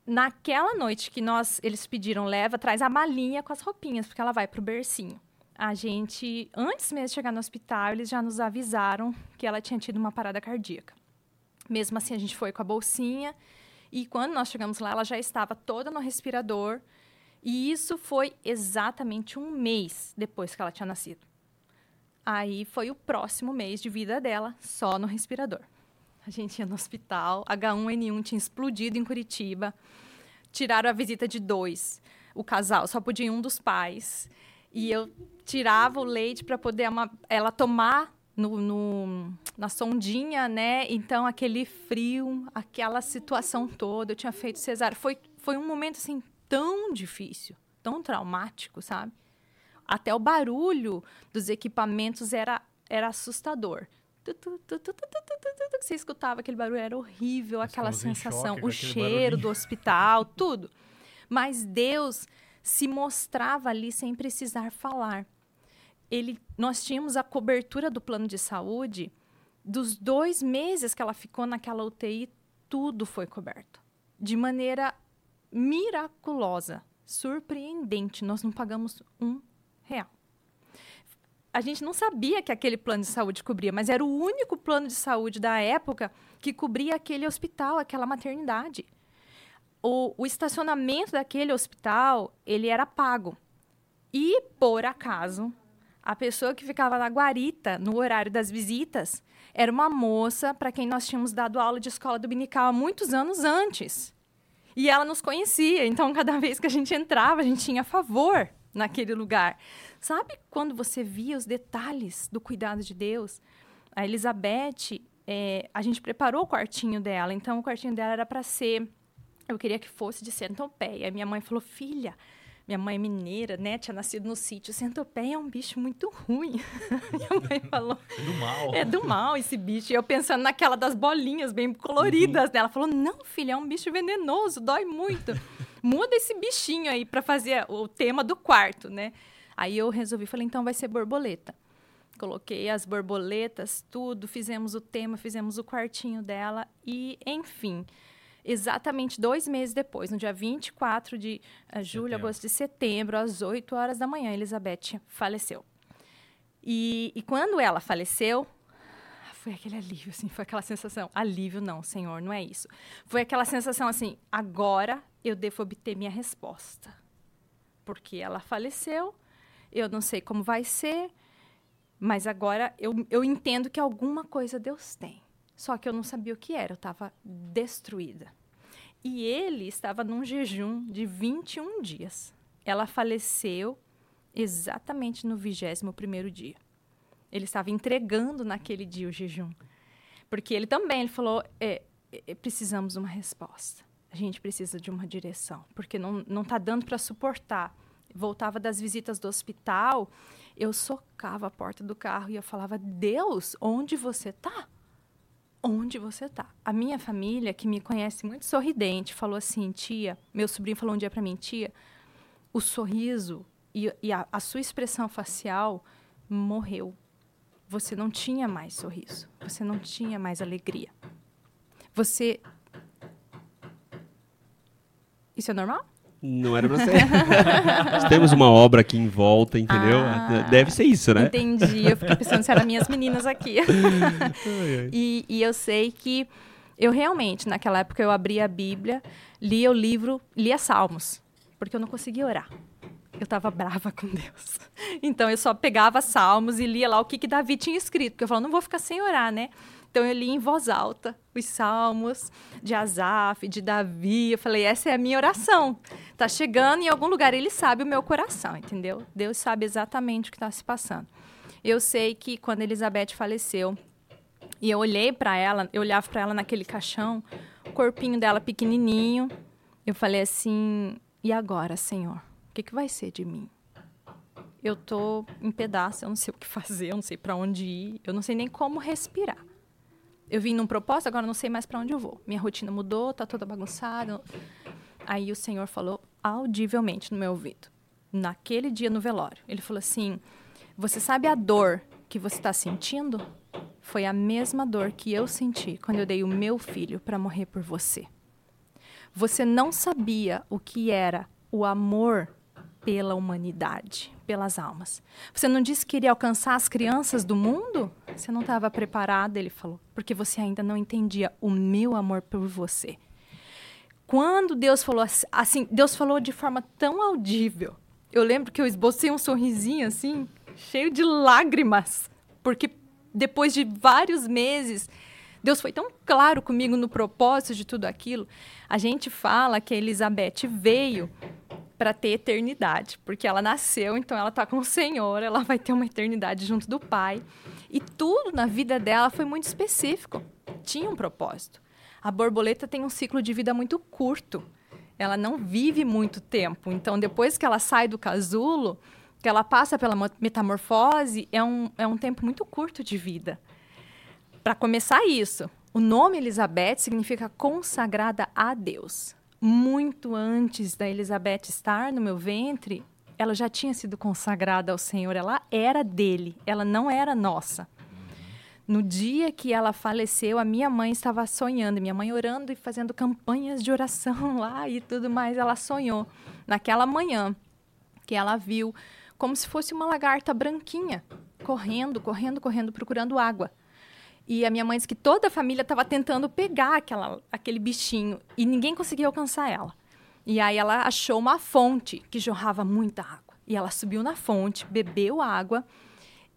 naquela noite que nós eles pediram leva, traz a malinha com as roupinhas, porque ela vai para o bercinho. A gente, antes mesmo de chegar no hospital, eles já nos avisaram que ela tinha tido uma parada cardíaca. Mesmo assim, a gente foi com a bolsinha e quando nós chegamos lá, ela já estava toda no respirador. E isso foi exatamente um mês depois que ela tinha nascido. Aí foi o próximo mês de vida dela só no respirador. A gente ia no hospital, H1N1 tinha explodido em Curitiba, tiraram a visita de dois. O casal só podia um dos pais. E eu tirava o leite para poder ela tomar no, no, na sondinha, né? Então, aquele frio, aquela situação toda. Eu tinha feito cesárea. Foi, foi um momento, assim, tão difícil, tão traumático, sabe? Até o barulho dos equipamentos era, era assustador. Você escutava aquele barulho, era horrível, aquela sensação, o cheiro do hospital, (laughs) tudo. Mas Deus se mostrava ali sem precisar falar. Ele, nós tínhamos a cobertura do plano de saúde dos dois meses que ela ficou naquela UTI, tudo foi coberto de maneira miraculosa, surpreendente. Nós não pagamos um real. A gente não sabia que aquele plano de saúde cobria, mas era o único plano de saúde da época que cobria aquele hospital, aquela maternidade. O, o estacionamento daquele hospital, ele era pago. E, por acaso, a pessoa que ficava na guarita, no horário das visitas, era uma moça para quem nós tínhamos dado aula de escola dominical há muitos anos antes. E ela nos conhecia, então cada (laughs) vez que a gente entrava, a gente tinha favor naquele lugar. Sabe quando você via os detalhes do cuidado de Deus? A Elizabeth, é, a gente preparou o quartinho dela, então o quartinho dela era para ser. Eu queria que fosse de centopeia. Minha mãe falou: filha, minha mãe é mineira, né? Tinha nascido no sítio. Centopeia é um bicho muito ruim. (laughs) Minha mãe falou. É do mal. É do mal esse bicho. E eu pensando naquela das bolinhas bem coloridas. Uhum. Ela falou: não, filha, é um bicho venenoso, dói muito. (laughs) Muda esse bichinho aí para fazer o tema do quarto, né? Aí eu resolvi, falei, então vai ser borboleta. Coloquei as borboletas, tudo, fizemos o tema, fizemos o quartinho dela e, enfim exatamente dois meses depois, no dia 24 de uh, julho, setembro. agosto de setembro, às 8 horas da manhã, Elizabeth faleceu. E, e quando ela faleceu, foi aquele alívio, assim, foi aquela sensação. Alívio, não, Senhor, não é isso. Foi aquela sensação assim: agora eu devo obter minha resposta. Porque ela faleceu, eu não sei como vai ser, mas agora eu, eu entendo que alguma coisa Deus tem. Só que eu não sabia o que era, eu estava destruída. E ele estava num jejum de 21 dias. Ela faleceu exatamente no 21º dia. Ele estava entregando naquele dia o jejum. Porque ele também, ele falou, é, é, precisamos de uma resposta. A gente precisa de uma direção, porque não está dando para suportar. Voltava das visitas do hospital, eu socava a porta do carro e eu falava, Deus, onde você está? Onde você está. A minha família, que me conhece muito sorridente, falou assim, tia, meu sobrinho falou um dia para mim, tia, o sorriso e, e a, a, sua expressão facial morreu. Você não tinha mais sorriso, você não tinha mais alegria. Você. Isso é normal? Não era pra ser. (laughs) Temos uma obra aqui em volta, entendeu? Ah, Deve ser isso, né? Entendi. Eu fiquei pensando se eram minhas meninas aqui. (laughs) e, e eu sei que eu realmente, naquela época, eu abria a Bíblia, lia o livro, lia Salmos, porque eu não conseguia orar. Eu estava brava com Deus. Então eu só pegava Salmos e lia lá o que, que Davi tinha escrito, porque eu falava, não vou ficar sem orar, né? Então eu li em voz alta os salmos de Asaf, de Davi. Eu falei, essa é a minha oração. Tá chegando em algum lugar, ele sabe o meu coração, entendeu? Deus sabe exatamente o que está se passando. Eu sei que quando Elizabeth faleceu, e eu olhei para ela, eu olhava para ela naquele caixão, o corpinho dela pequenininho. Eu falei assim: "E agora, Senhor? O que, que vai ser de mim?" Eu tô em pedaço, eu não sei o que fazer, eu não sei para onde ir, eu não sei nem como respirar eu vim num propósito, agora não sei mais para onde eu vou. Minha rotina mudou, tá toda bagunçada. Aí o Senhor falou audivelmente no meu ouvido, naquele dia no velório. Ele falou assim: Você sabe a dor que você está sentindo? Foi a mesma dor que eu senti quando eu dei o meu filho para morrer por você. Você não sabia o que era o amor pela humanidade, pelas almas. Você não disse que iria alcançar as crianças do mundo? Você não estava preparada, ele falou, porque você ainda não entendia o meu amor por você. Quando Deus falou assim, Deus falou de forma tão audível. Eu lembro que eu esbocei um sorrisinho assim, cheio de lágrimas, porque depois de vários meses, Deus foi tão claro comigo no propósito de tudo aquilo. A gente fala que Elizabeth veio para ter eternidade, porque ela nasceu, então ela está com o Senhor, ela vai ter uma eternidade junto do Pai. E tudo na vida dela foi muito específico, tinha um propósito. A borboleta tem um ciclo de vida muito curto, ela não vive muito tempo. Então, depois que ela sai do casulo, que ela passa pela metamorfose, é um, é um tempo muito curto de vida. Para começar isso, o nome Elizabeth significa consagrada a Deus muito antes da Elizabeth estar no meu ventre, ela já tinha sido consagrada ao Senhor, ela era dele, ela não era nossa. No dia que ela faleceu, a minha mãe estava sonhando, minha mãe orando e fazendo campanhas de oração (laughs) lá e tudo mais. Ela sonhou naquela manhã que ela viu como se fosse uma lagarta branquinha correndo, correndo, correndo, procurando água. E a minha mãe disse que toda a família estava tentando pegar aquela, aquele bichinho e ninguém conseguia alcançar ela. E aí ela achou uma fonte que jorrava muita água. E ela subiu na fonte, bebeu água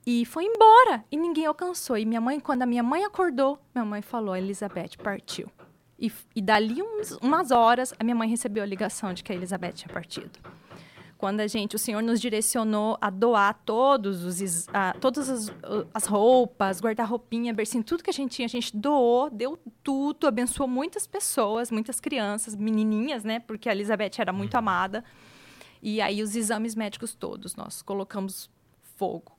e foi embora. E ninguém alcançou. E minha mãe, quando a minha mãe acordou, minha mãe falou: Elizabeth partiu. E, e dali uns, umas horas, a minha mãe recebeu a ligação de que a Elizabeth tinha partido. Quando a gente, o Senhor nos direcionou a doar todos os, a, todas as, as roupas, guarda-roupinha, bercinho, tudo que a gente tinha, a gente doou, deu tudo, abençoou muitas pessoas, muitas crianças, menininhas, né? Porque a Elizabeth era muito uhum. amada. E aí os exames médicos todos, nós colocamos fogo.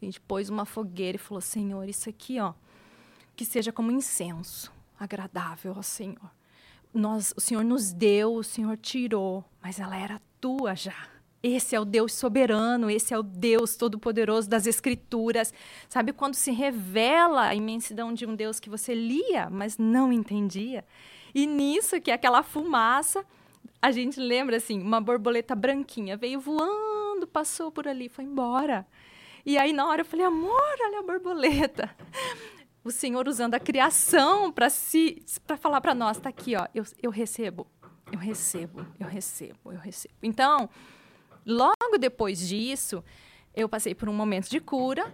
A gente pôs uma fogueira e falou: Senhor, isso aqui, ó, que seja como incenso, agradável ao Senhor. Nós, o Senhor nos deu, o Senhor tirou, mas ela era tua já. Esse é o Deus soberano, esse é o Deus todo-poderoso das Escrituras. Sabe quando se revela a imensidão de um Deus que você lia, mas não entendia? E nisso, que é aquela fumaça, a gente lembra assim: uma borboleta branquinha veio voando, passou por ali, foi embora. E aí, na hora, eu falei: amor, olha a borboleta. O Senhor usando a criação para si, para falar para nós: está aqui, ó, eu, eu recebo eu recebo, eu recebo, eu recebo. Então, logo depois disso, eu passei por um momento de cura,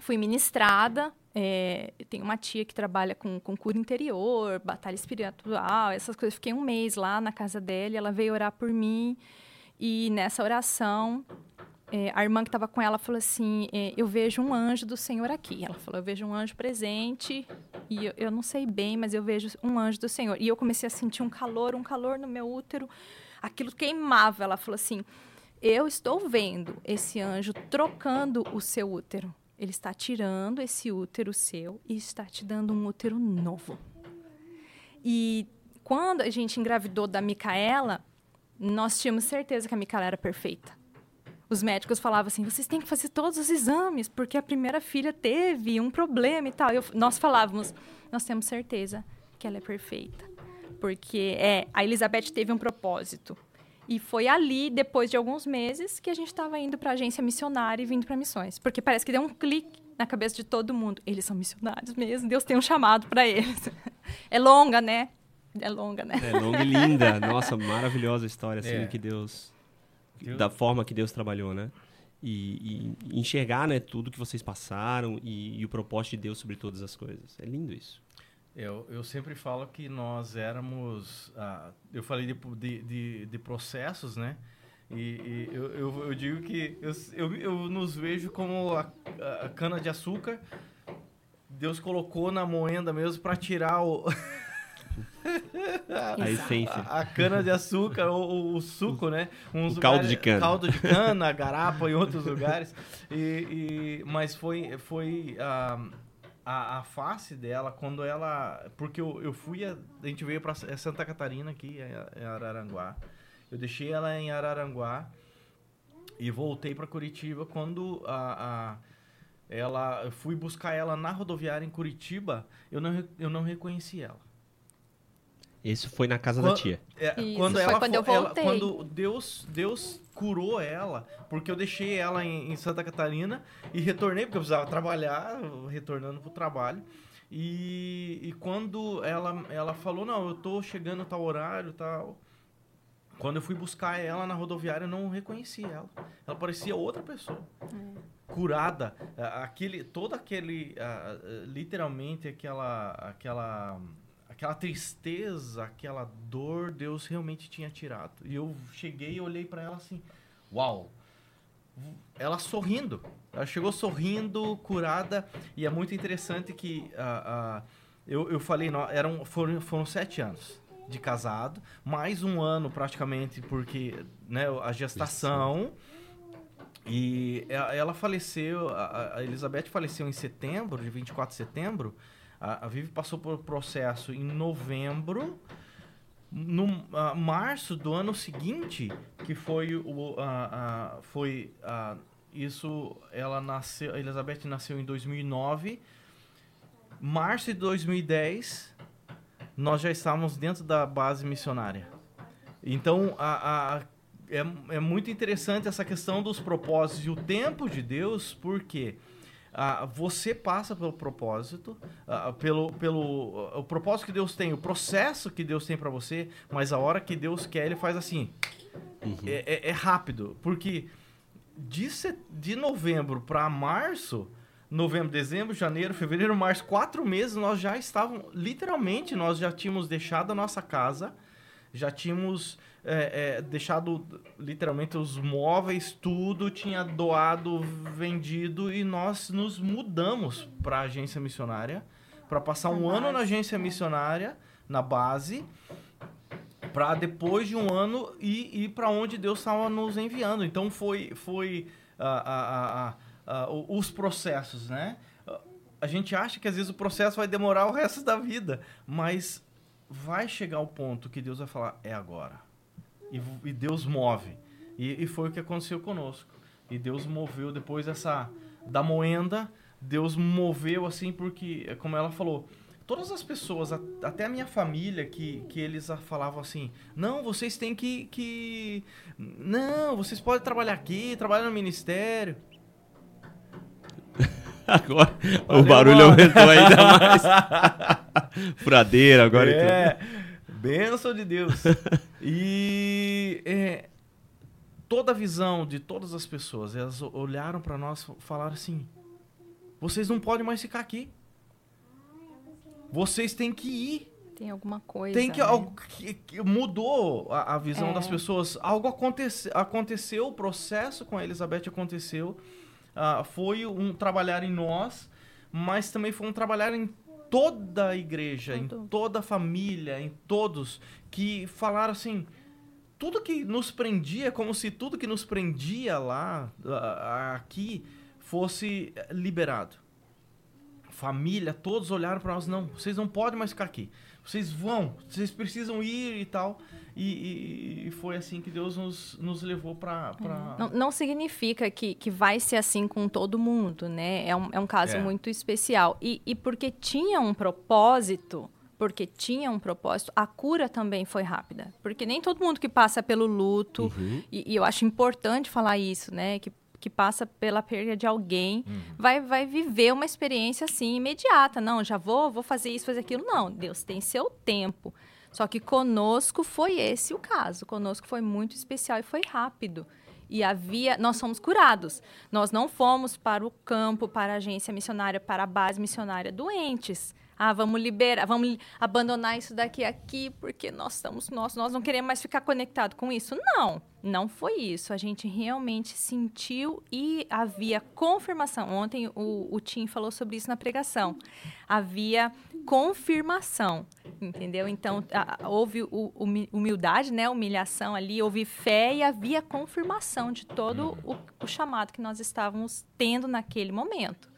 fui ministrada. É, tenho uma tia que trabalha com, com cura interior, batalha espiritual, essas coisas. Fiquei um mês lá na casa dela, ela veio orar por mim. E nessa oração, é, a irmã que estava com ela falou assim: é, Eu vejo um anjo do Senhor aqui. Ela falou: Eu vejo um anjo presente e eu, eu, não sei bem, mas eu vejo um anjo do Senhor. E eu comecei a sentir um calor, um calor no meu útero. Aquilo queimava. Ela falou assim: Eu estou vendo esse anjo trocando o seu útero. Ele está tirando esse útero seu e está te dando um útero novo. E quando a gente engravidou da Micaela, nós tínhamos certeza que a Micaela era perfeita os médicos falavam assim: vocês têm que fazer todos os exames, porque a primeira filha teve um problema e tal. Eu, nós falávamos: nós temos certeza que ela é perfeita. Porque é, a Elizabeth teve um propósito. E foi ali, depois de alguns meses, que a gente estava indo para a agência missionária e vindo para missões. Porque parece que deu um clique na cabeça de todo mundo. Eles são missionários mesmo, Deus tem um chamado para eles. (laughs) É longa, né? É longa, né? É longa e linda. Nossa, maravilhosa história, assim, é. que Deus Deus... da forma que Deus trabalhou, né? E, e, enxergar né, tudo que vocês passaram e, e, o propósito de Deus sobre todas as coisas. É lindo isso. Eu, eu sempre falo que nós éramos. Ah, eu falei de, de, de, de, processos, né? E, e eu, eu, eu, digo que eu, eu, eu nos vejo como a, a cana-de-açúcar. Deus colocou na moenda mesmo para tirar o. (laughs) a essência. A, a cana de açúcar, ou o suco, né? Uns o caldo de cana. Caldo de cana, (laughs) garapa em outros lugares. E, e, mas foi, foi a, a, a, face dela, quando ela... Porque eu, eu fui, a, a gente veio para Santa Catarina aqui, em Araranguá. Eu deixei ela em Araranguá e voltei para Curitiba quando a, a ela eu fui buscar ela na rodoviária em Curitiba, eu não, eu não reconheci ela. Isso foi na casa quando, da tia. É, quando ela, quando eu voltei. Ela, quando Deus, Deus curou ela, porque eu deixei ela em, em, Santa Catarina e retornei, porque eu precisava trabalhar, retornando pro trabalho. E, e quando ela, ela falou, não, eu tô chegando tal horário tal. Quando eu fui buscar ela na rodoviária, eu não reconheci ela. Ela parecia outra pessoa. É. Curada. Aquele, todo aquele, uh, literalmente aquela, aquela aquela tristeza, aquela dor, Deus realmente tinha tirado. E eu cheguei e olhei para ela assim, uau! Ela sorrindo. Ela chegou sorrindo, curada. E é muito interessante que uh, uh, eu, eu falei, não, eram, foram, foram sete anos de casado, mais um ano praticamente, porque né, a gestação. E ela faleceu, a Elizabeth faleceu em setembro, de 24 de setembro. A, a Vivi passou por processo em novembro. No uh, março do ano seguinte, que foi o. Uh, uh, foi isso. Ela nasceu. Elizabeth nasceu em 2009. março de 2010, nós já estávamos dentro da base missionária. Então, a, a, é, é muito interessante essa questão dos propósitos e o tempo de Deus, porque ah, você passa pelo propósito, ah, pelo, pelo o propósito que Deus tem, o processo que Deus tem para você, mas a hora que Deus quer, Ele faz assim. Uhum. É, é, é, rápido, porque de, de novembro para março, novembro, dezembro, janeiro, fevereiro, março, quatro meses, nós já estávamos, literalmente, nós já tínhamos deixado a nossa casa, já tínhamos é, é, deixado literalmente os móveis, tudo, tinha doado, vendido e nós nos mudamos para a agência missionária para passar um ano na agência missionária, na base, para depois de um ano ir, ir para onde Deus estava nos enviando. Então foi, foi os processos, né? A gente acha que às vezes o processo vai demorar o resto da vida, mas vai chegar o ponto que Deus vai falar: é agora e, e Deus move. E, e, foi o que aconteceu conosco. E Deus moveu depois essa da moenda, Deus moveu assim porque, como ela falou, todas as pessoas, até a minha família, que, que eles falavam assim: não, vocês têm que, que. Não, vocês podem trabalhar aqui, trabalhar no ministério. (laughs) Agora Valeu, o barulho mano. aumentou ainda mais. (laughs) Furadeira agora. É. Então. Bênção de Deus. (laughs) e é, toda a visão de todas as pessoas, elas olharam para nós e falaram assim: vocês não podem mais ficar aqui. Vocês têm que ir. Tem alguma coisa. Tem que. Né? Algo que, que mudou a, a visão é. das pessoas. Algo acontece, aconteceu, o processo com a Elizabeth aconteceu. Uh, foi um trabalhar em nós, mas também foi um trabalhar em toda a igreja, em toda a família, em todos, que falaram assim: tudo que nos prendia, como se tudo que nos prendia lá, aqui, fosse liberado. Família, todos olharam para nós: não, vocês não podem mais ficar aqui. Vocês vão, vocês precisam ir e tal. E, e, foi assim que Deus nos, nos levou para. Pra... Não, não, significa que, que vai ser assim com todo mundo, né? É um, é um caso é. muito especial. E, e porque tinha um propósito, porque tinha um propósito, a cura também foi rápida. Porque nem todo mundo que passa pelo luto, uhum. e, e, eu acho importante falar isso, né? Que, que passa pela perda de alguém, uhum. vai, vai viver uma experiência assim imediata. Não, já vou, vou fazer isso, fazer aquilo. Não, Deus tem seu tempo. Só que conosco foi esse o caso. Conosco foi muito especial e foi rápido. E havia, nós fomos curados. Nós não fomos para o campo, para a agência missionária, para a base missionária doentes. Ah, vamos liberar, vamos abandonar isso daqui aqui porque nós estamos nós, nós não queremos mais ficar conectado com isso. Não, não foi isso. A gente realmente sentiu e havia confirmação. Ontem o, o Tim falou sobre isso na pregação. Havia confirmação, entendeu? Então a, houve o, humildade, né, humilhação ali, houve fé e havia confirmação de todo o, o chamado que nós estávamos tendo naquele momento.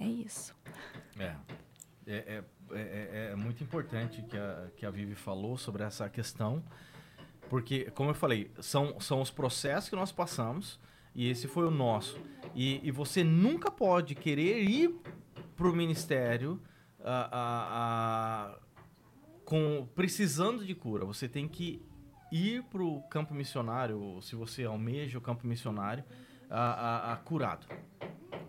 É isso. É. É, é, é, é, muito importante que a, que a Vivi falou sobre essa questão, porque, como eu falei, são, são os processos que nós passamos e esse foi o nosso. E, e você nunca pode querer ir para o ministério com, precisando de cura. Você tem que ir para o campo missionário, se você almeja o campo missionário, a, a, curado.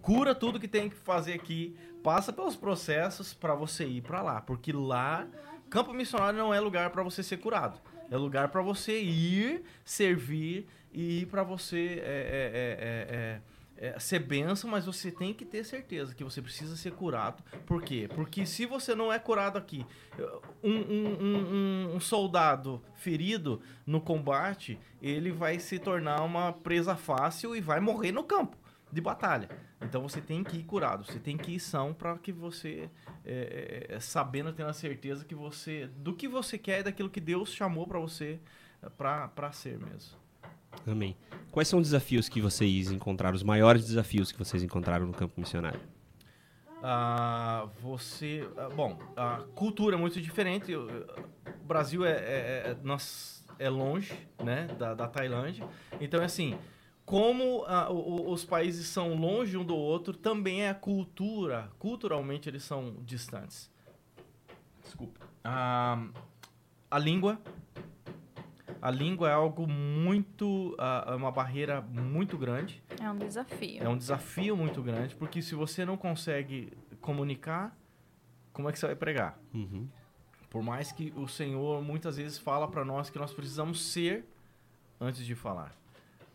Cura tudo que tem que fazer aqui, passa pelos processos para você ir para lá, porque lá campo missionário não é lugar para você ser curado, é lugar para você ir servir e para você é, é, é, é, ser benção, mas você tem que ter certeza que você precisa ser curado. Por quê? Porque se você não é curado aqui, um, um, um, um, soldado ferido no combate, ele vai se tornar uma presa fácil e vai morrer no campo de batalha. Então você tem que ir curado, você tem que ir são para que você, é, é, sabendo, tendo a certeza que você, do que você quer e daquilo que Deus chamou para você para ser mesmo. Amém. Quais são os desafios que vocês encontraram, os maiores desafios que vocês encontraram no campo missionário? Ah, você, ah, bom, a cultura é muito diferente. O Brasil é, é, é, nós, é longe, né, da, da Tailândia. Então, é assim, como ah, o- os países são longe um do outro, também é a cultura. Culturalmente eles são distantes. Desculpa. Ah, a língua. A língua é algo muito. ah, é uma barreira muito grande. É um desafio. É um desafio muito grande, porque se você não consegue comunicar, como é que você vai pregar? Uhum. Por mais que o Senhor muitas vezes fala para nós que nós precisamos ser antes de falar.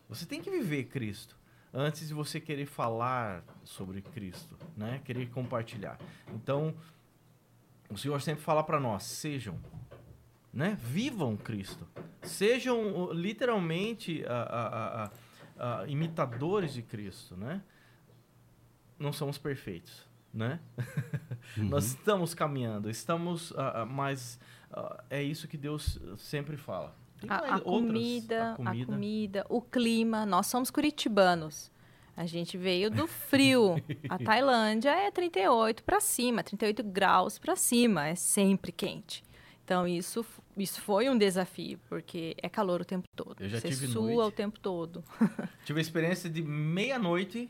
Você tem que viver Cristo antes de você querer falar sobre Cristo, né? Querer compartilhar. Então, o Senhor sempre fala para nós: sejam, né? Vivam Cristo. Sejam literalmente ah, ah, ah, imitadores de Cristo, né? Não somos perfeitos, né? (laughs) Nós estamos caminhando, estamos, mas é isso que Deus sempre fala. Tem A, mais a outras, comida, a comida, o clima. Nós somos curitibanos. A gente veio do frio. A (laughs) Tailândia é 38 para cima, 38 graus para cima, é sempre quente. Então isso, isso foi um desafio, porque é calor o tempo todo. Eu já Você tive sua noite. o tempo todo. (laughs) Tive a experiência de meia-noite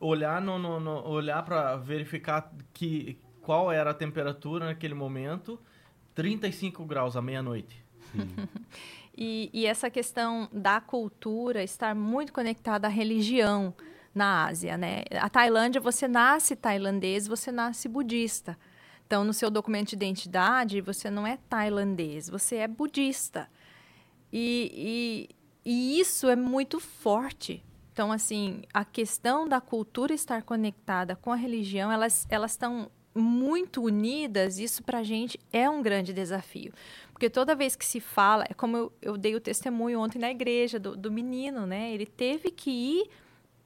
olhar no, no- no- olhar para verificar que qual era a temperatura naquele momento, 35 graus à meia-noite. (laughs) E, e essa questão da cultura estar muito conectada à religião na Ásia, né? A Tailândia, você nasce tailandês, você nasce budista. Então, no seu documento de identidade, você não é tailandês, você é budista. E, e, e isso é muito forte. Então, assim, a questão da cultura estar conectada com a religião, elas elas estão muito unidas. Isso, para a gente, é um grande desafio. Porque toda vez que se fala, é como eu, eu dei o testemunho ontem na igreja do, do menino, né? Ele teve que ir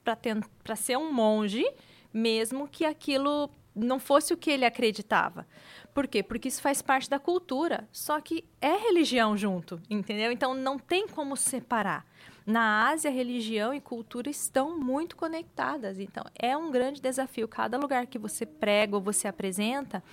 para ser um monge, mesmo que aquilo não fosse o que ele acreditava. Por quê? Porque isso faz parte da cultura. Só que é religião junto, entendeu? Então não tem como separar. Na Ásia, religião e cultura estão muito conectadas. Então é um grande desafio. Cada lugar que você prega ou você apresenta,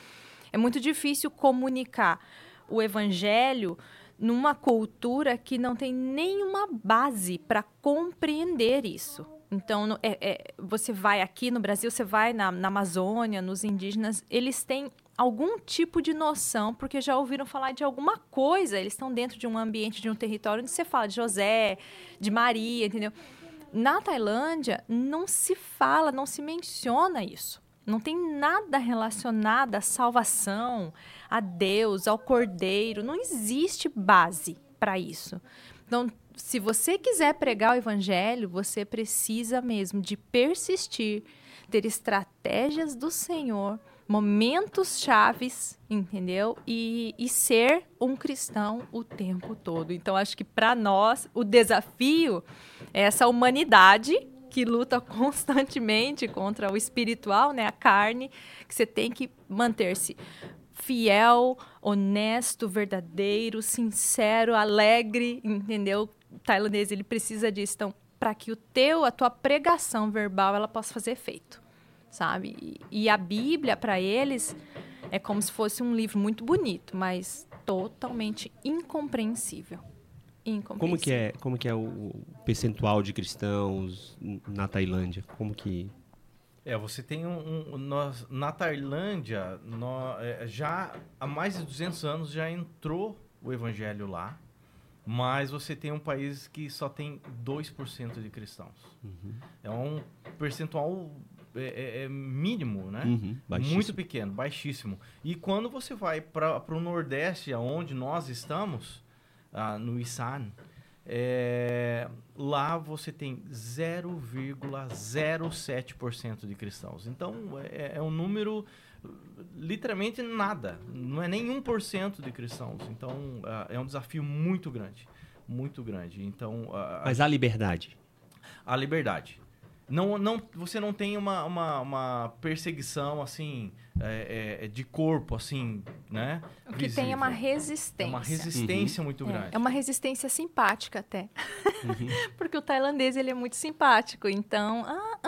é muito difícil comunicar o evangelho numa cultura que não tem nenhuma base para compreender isso. Então, é- é, você vai aqui no Brasil, você vai na, na Amazônia, nos indígenas, eles têm algum tipo de noção, porque já ouviram falar de alguma coisa, eles estão dentro de um ambiente, de um território onde você fala de José, de Maria, entendeu? Na Tailândia, não se fala, não se menciona isso. Não tem nada relacionado à salvação, a Deus, ao Cordeiro. Não existe base para isso. Então, se você quiser pregar o evangelho, você precisa mesmo de persistir, ter estratégias do Senhor, momentos chaves, entendeu? E, e ser um cristão o tempo todo. Então, acho que para nós, o desafio é essa humanidade que luta (laughs) constantemente contra o espiritual, né, a carne, que você tem que manter-se fiel, honesto, verdadeiro, sincero, alegre, entendeu? O tailandês ele precisa disso, então, para que o teu, a tua pregação verbal, ela possa fazer efeito, sabe? E, e a Bíblia para eles é como se fosse um livro muito bonito, mas totalmente incompreensível. Incompreensível. Como que é, como que é o percentual de cristãos na Tailândia? Como que É, você tem um. um- nós, na Tailândia, nó- é, já há mais de 200 anos já entrou o evangelho lá, mas você tem um país que só tem 2% de cristãos. É um percentual é, é- é mínimo, né? Uhum. Muito pequeno, baixíssimo. E quando você vai para o Nordeste, aonde nós estamos, ah, no Isan, é, lá você tem 0,07% de cristãos. Então é, é um número literalmente nada, não é nem 1% de cristãos. Então ah, é um desafio muito grande, muito grande. Então ah, Mas há liberdade. a liberdade. Não, não, você não tem uma, uma, uma perseguição assim é, é, de corpo assim, né? O que tem é uma Visível. resistência. É uma resistência muito É, grande. é uma resistência simpática até. Uhum. (laughs) Porque o tailandês ele é muito simpático. Então, ah,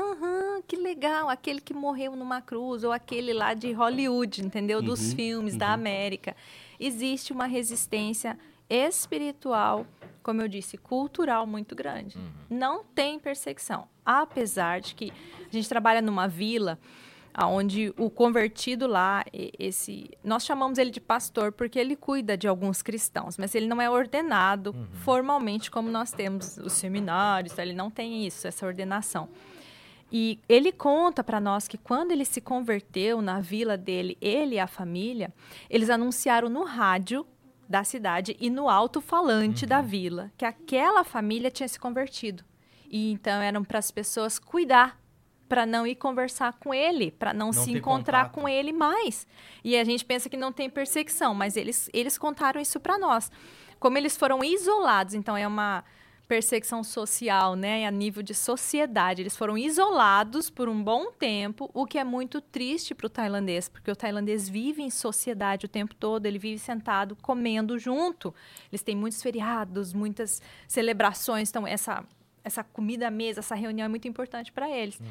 que legal, aquele que morreu numa cruz, ou aquele lá de Hollywood, entendeu? Dos Uhum, filmes da América. Existe uma resistência espiritual como eu disse, cultural muito grande. Uhum. Não tem perseguição. Apesar de que a gente trabalha numa vila onde o convertido lá, esse, nós chamamos ele de pastor porque ele cuida de alguns cristãos, mas ele não é ordenado uhum. formalmente como nós temos os seminários, ele não tem isso, essa ordenação. E ele conta para nós que quando ele se converteu na vila dele, ele e a família, eles anunciaram no rádio da cidade e no alto-falante uhum. da vila que aquela família tinha se convertido. E então eram para as pessoas cuidar para não ir conversar com ele, para não, não, se encontrar contato. com ele mais. E a gente pensa que não tem perseguição, mas eles, eles contaram isso para nós. Como eles foram isolados, então é uma perseguição social, né, a nível de sociedade. Eles foram isolados por um bom tempo, o que é muito triste para o tailandês, porque o tailandês vive em sociedade o tempo todo, ele vive sentado comendo junto. Eles têm muitos feriados, muitas celebrações, então essa essa comida à mesa, essa reunião é muito importante para eles. Uhum.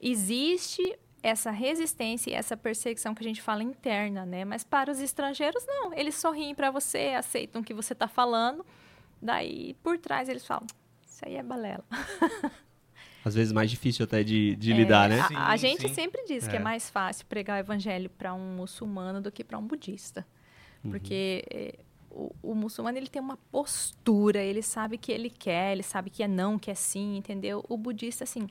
Existe essa resistência e essa perseguição que a gente fala interna, né? Mas para os estrangeiros não, eles sorriem para você, aceitam o que você está falando Daí, por trás, eles falam, isso aí é balela. (laughs) Às vezes mais difícil até de, de é, lidar, né? A, gente sim. sempre diz é. que é mais fácil pregar o evangelho para um muçulmano do que para um budista. Uhum. Porque é, o, o, muçulmano ele tem uma postura, ele sabe que ele quer, ele sabe que é não, que é sim, entendeu? O budista, assim,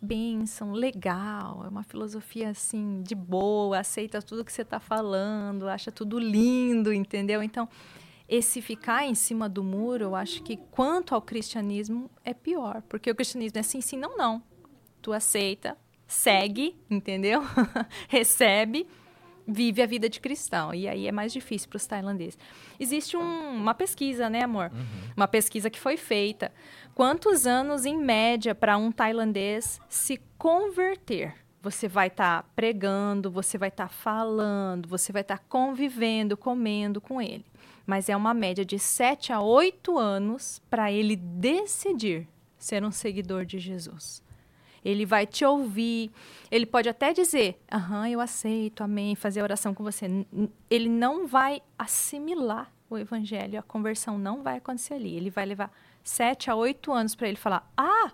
bênção, legal, é uma filosofia assim, de boa, aceita tudo que você está falando, acha tudo lindo, entendeu? Então, esse ficar em cima do muro, eu acho que quanto ao cristianismo é pior, porque o cristianismo é sim, sim, não, não. Tu aceita, segue, entendeu? (laughs) Recebe, vive a vida de cristão. E aí é mais difícil para os tailandeses. Existe um, uma pesquisa, né, amor? Uhum. Uma pesquisa que foi feita. Quantos anos, em média, para um tailandês se converter? Você vai estar tá pregando, você vai estar tá falando, você vai estar tá convivendo, comendo com ele mas é uma média de 7 a 8 anos para ele decidir ser um seguidor de Jesus. Ele vai te ouvir, ele pode até dizer, aham, eu aceito, amém, fazer oração com você. Ele não vai assimilar o evangelho, a conversão não vai acontecer ali. Ele vai levar sete a oito anos para ele falar, ah,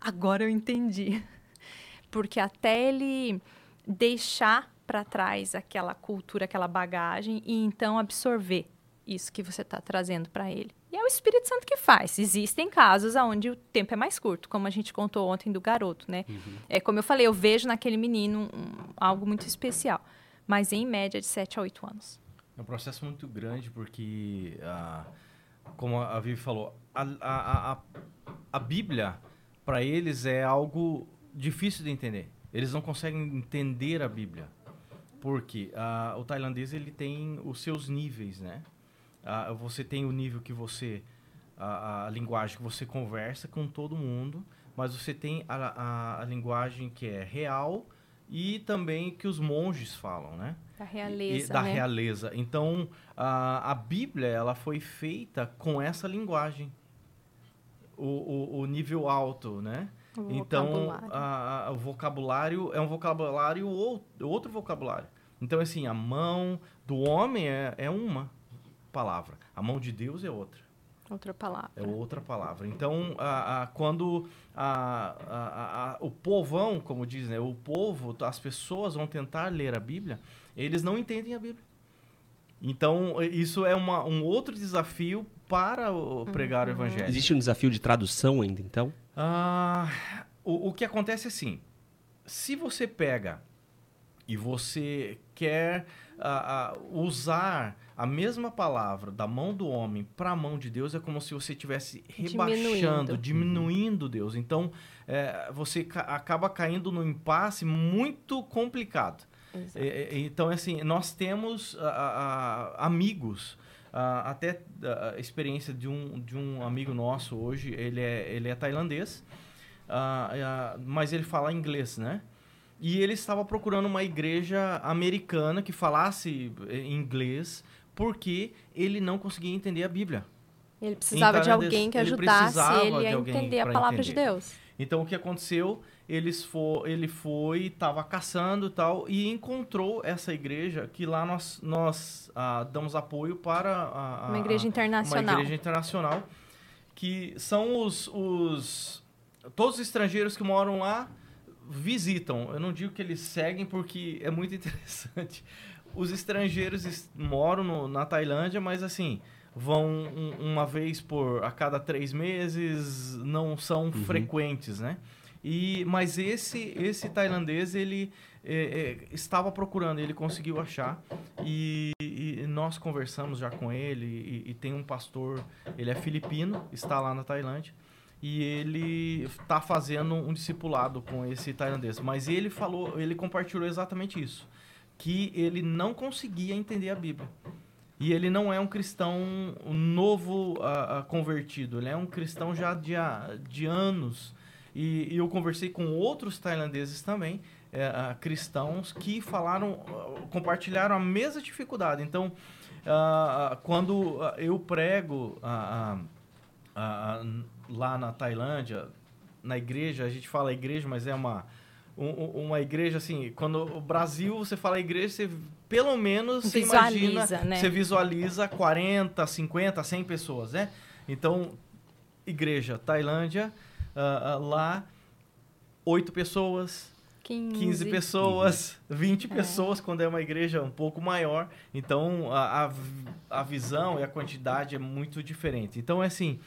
agora eu entendi. (laughs) Porque até ele deixar para trás aquela cultura, aquela bagagem e então absorver isso que você está trazendo para ele. E é o Espírito Santo que faz. Existem casos onde o tempo é mais curto, como a gente contou ontem do garoto, né? Uhum. É como eu falei, eu vejo naquele menino um, algo muito especial, mas em média de 7 a 8 anos. É um processo muito grande porque, ah, como a Vivi falou, a, a, a, a Bíblia para eles é algo difícil de entender. Eles não conseguem entender a Bíblia porque ah, o tailandês ele tem os seus níveis, né? Uh, você tem o nível que você a, a, linguagem que você conversa com todo mundo, mas você tem a, a, a, linguagem que é real e também que os monges falam, né? Da realeza. E, da né? realeza. Então, a, a Bíblia ela foi feita com essa linguagem, o, o, o nível alto, né? O então, vocabulário. A, o vocabulário é um vocabulário ou outro vocabulário. Então, assim, a mão do homem é, é uma, palavra. A mão de Deus é outra. Outra palavra. É outra palavra. Então, a, a, quando a, a, o povão, como diz, né, o povo, as pessoas vão tentar ler a Bíblia, eles não entendem a Bíblia. Então, isso é uma, um outro desafio para o, pregar uhum. o Evangelho. Existe um desafio de tradução ainda, então? Ah, o, o que acontece é assim: se você pega e você quer usar a mesma palavra da mão do homem para a mão de Deus é como se você estivesse rebaixando, diminuindo, diminuindo Deus. Então, é, você ca acaba caindo num impasse muito complicado. É, é, então, assim, nós temos amigos, até a experiência de um, de um amigo nosso hoje, ele é, ele é tailandês, mas ele fala inglês, né? E ele estava procurando uma igreja americana que falasse eh, inglês, porque ele não conseguia entender a Bíblia. Ele precisava de alguém que ajudasse ele, ele a entender a palavra entender. de Deus. Então o que aconteceu? Eles for, ele foi, estava caçando tal, e encontrou essa igreja que lá nós, nós ah, damos apoio para a, uma igreja internacional. Uma igreja internacional. que são os, os todos os estrangeiros que moram lá visitam. Eu não digo que eles seguem porque é muito (laughs) interessante. Os estrangeiros moram no, na Tailândia, mas assim vão um, uma vez por a cada três meses, não são uhum. frequentes, né? E mas esse esse tailandês ele é, é, estava procurando, ele conseguiu achar e, e, nós conversamos já com ele e, e, tem um pastor, ele é filipino, está lá na Tailândia e ele está fazendo um discipulado com esse tailandês. Mas ele falou, ele compartilhou exatamente isso, que ele não conseguia entender a Bíblia. E ele não é um cristão novo uh, uh, convertido, ele é um cristão já de, uh, de anos. E, e, eu conversei com outros tailandeses também, uh, cristãos, que falaram, compartilharam a mesma dificuldade. Então, quando eu prego lá na Tailândia, na igreja, a gente fala igreja, mas é uma, um, uma igreja assim, quando o Brasil você fala igreja, você pelo menos você imagina, né? você visualiza 40, 50, 100 pessoas, né? Então, igreja, Tailândia, uh, uh, lá, oito pessoas, 15, 15 pessoas, 20 é. pessoas, quando é uma igreja um pouco maior. Então, a, a, a visão e a quantidade é muito diferente. Então, é assim,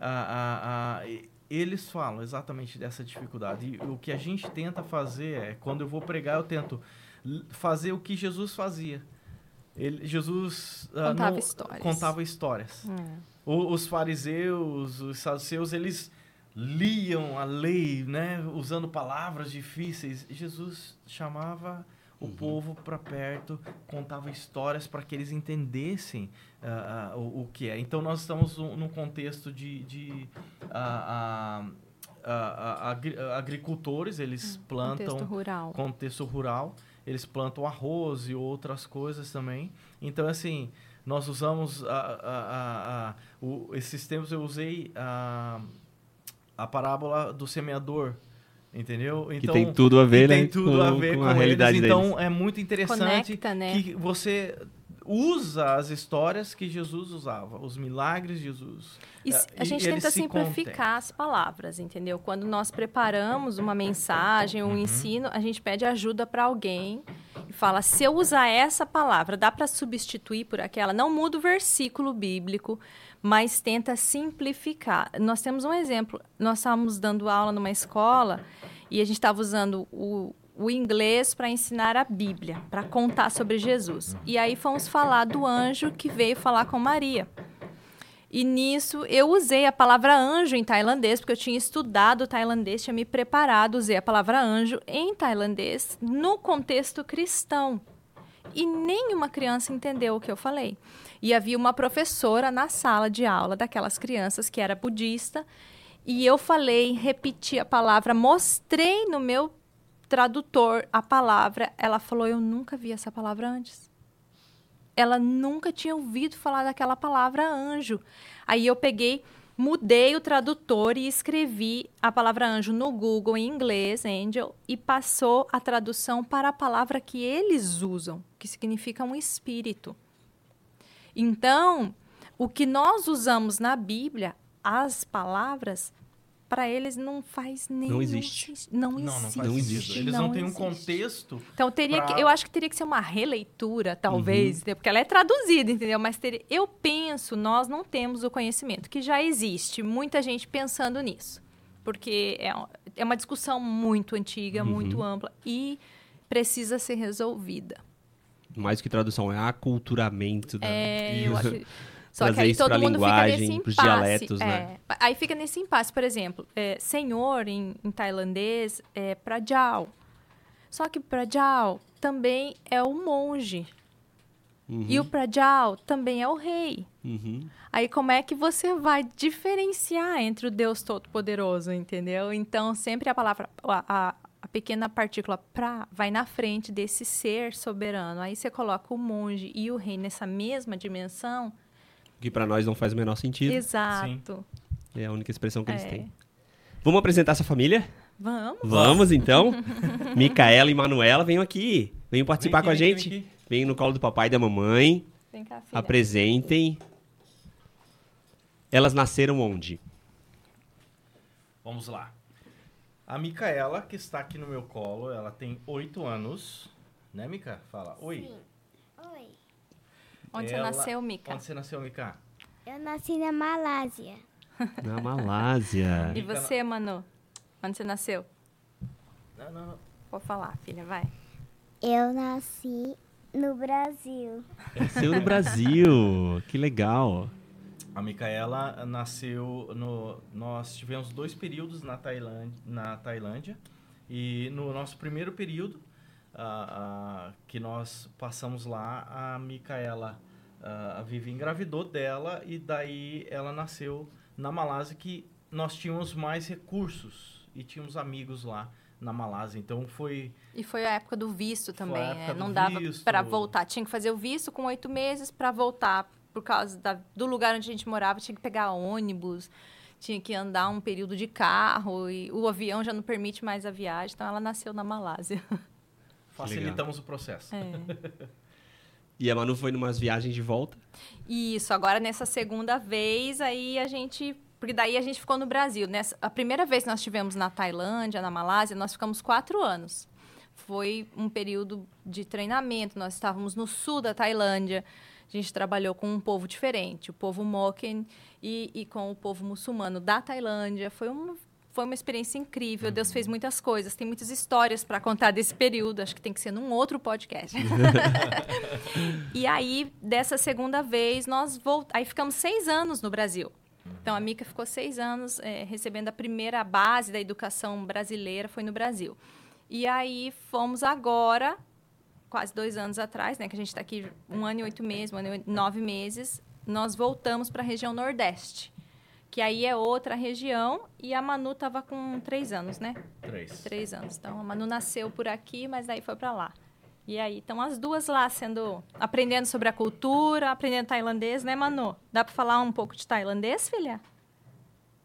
a, a, eles falam exatamente dessa dificuldade. E o que a gente tenta fazer é, quando eu vou pregar, eu tento fazer o que Jesus fazia. Ele, Jesus ah, contava não, histórias. Contava histórias. É. O, os fariseus, os saduceus, eles liam a lei, né, usando palavras difíceis. Jesus chamava o uhum. povo para perto, contava histórias para que eles entendessem uh, uh, o, o, que é. Então nós estamos num contexto de, de uh, agricultores, eles hum, plantam contexto rural. contexto rural eles plantam arroz e outras coisas também. Então, assim, nós usamos a, a, a, a o, esses tempos eu usei a, a parábola do semeador, entendeu? Então, que tem tudo a ver, né? Tem tudo com, a ver com, com a realidade eles. Então, é muito interessante Conecta, né? que você usa as histórias que Jesus usava, os milagres de Jesus. E a gente tenta simplificar contem. as palavras, entendeu? Quando nós preparamos uma mensagem, um uhum. ensino, a gente pede ajuda para alguém e fala: se eu usar essa palavra, dá para substituir por aquela? Não muda o versículo bíblico, mas tenta simplificar. Nós temos um exemplo. Nós estávamos dando aula numa escola e a gente estava usando o, o inglês para ensinar a Bíblia, para contar sobre Jesus. E aí fomos falar do anjo que veio falar com Maria. E nisso eu usei a palavra anjo em tailandês, porque eu tinha estudado tailandês, tinha me preparado, usei a palavra anjo em tailandês no contexto cristão. E nenhuma criança entendeu o que eu falei. E havia uma professora na sala de aula daquelas crianças que era budista, e eu falei, repeti a palavra, mostrei no meu tradutor a palavra, ela falou: Eu nunca vi essa palavra antes. Ela nunca tinha ouvido falar daquela palavra anjo. Aí eu peguei, mudei o tradutor e escrevi a palavra anjo no Google em inglês, angel, e passou a tradução para a palavra que eles usam, que significa um espírito. Então, o que nós usamos na Bíblia, as palavras, para eles não faz nenhum não existe não, não existe. Não, não existe. Eles não, não têm um contexto então teria pra... que eu acho que teria que ser uma releitura talvez uhum. porque ela é traduzida entendeu? Mas teria, eu penso nós não temos o conhecimento que já existe muita gente pensando nisso porque é, é uma discussão muito antiga uhum. muito ampla e precisa ser resolvida. Mais que tradução é aculturamento da... é, eu (laughs) acho Só que aí todo mundo fica nesse impasse. Dialetos, é. né? Aí fica nesse impasse, por exemplo, é, senhor em, em, tailandês é prajal. Só que prajal também é o monge. Uhum. E o prajal também é o rei. Uhum. Aí como é que você vai diferenciar entre o Deus Todo-Poderoso, entendeu? Então sempre a palavra, a, a, a pequena partícula pra vai na frente desse ser soberano. Aí você coloca o monge e o rei nessa mesma dimensão que para nós não faz o menor sentido. Exato. Sim. É a única expressão que é. eles têm. Vamos apresentar essa família? Vamos. Vamos, então. (laughs) Micaela e Manuela, venham aqui. Venham participar aqui, com a gente. Vem Venham no colo do papai e da mamãe. Vem cá, filha. Apresentem. Elas nasceram onde? Vamos lá. A Micaela, que está aqui no meu colo, ela tem oito anos. Né, Mica? Fala. Oi. Sim. Oi. Onde Ela- você nasceu, Mica? Onde você nasceu, Mica? Eu nasci na Malásia. Na Malásia. (laughs) E você, Manu? Onde você nasceu? Não, não, não. Vou falar, filha, vai. Eu nasci no Brasil. Nasceu no Brasil. Que legal. A Micaela nasceu no. Nós tivemos dois períodos na Tailândia, na Tailândia e no nosso primeiro período que nós passamos lá, a Micaela, a Vivi engravidou dela e daí ela nasceu na Malásia que nós tínhamos mais recursos e tínhamos amigos lá na Malásia. Então foi E foi a época do visto também, do Não dava para voltar. Tinha que fazer o visto com oito meses para voltar. Por causa da- do lugar onde a gente morava, tinha que pegar ônibus, tinha que andar um período de carro. E o avião já não permite mais a viagem. Então, ela nasceu na Malásia. (laughs) facilitamos o processo. É. (laughs) E a Manu foi numas viagens de volta. Isso, agora nessa segunda vez, aí a gente. Porque daí a gente ficou no Brasil. Nessa, a primeira vez que nós estivemos na Tailândia, na Malásia, nós ficamos quatro anos. Foi um período de treinamento. Nós estávamos no sul da Tailândia. A gente trabalhou com um povo diferente, o povo Moken, e, e com o povo muçulmano da Tailândia. Foi uma, foi uma experiência incrível. Deus fez muitas coisas. Tem muitas histórias para contar desse período. Acho que tem que ser num outro podcast. (laughs) E aí, dessa segunda vez, nós voltamos. Aí ficamos seis anos no Brasil. Então, a Mica ficou seis anos eh, recebendo a primeira base da educação brasileira, foi no Brasil. E aí, fomos agora, quase dois anos atrás, né? Que a gente está aqui um ano e oito meses, um ano e nove meses, nós voltamos para a região Nordeste. Que aí é outra região, e a Manu estava com três anos, né? Três. Três anos. Então, a Manu nasceu por aqui, mas daí foi para lá. E aí, estão as duas lá sendo... Aprendendo sobre a cultura, aprendendo tailandês, né, Manu? Dá para falar um pouco de tailandês, filha?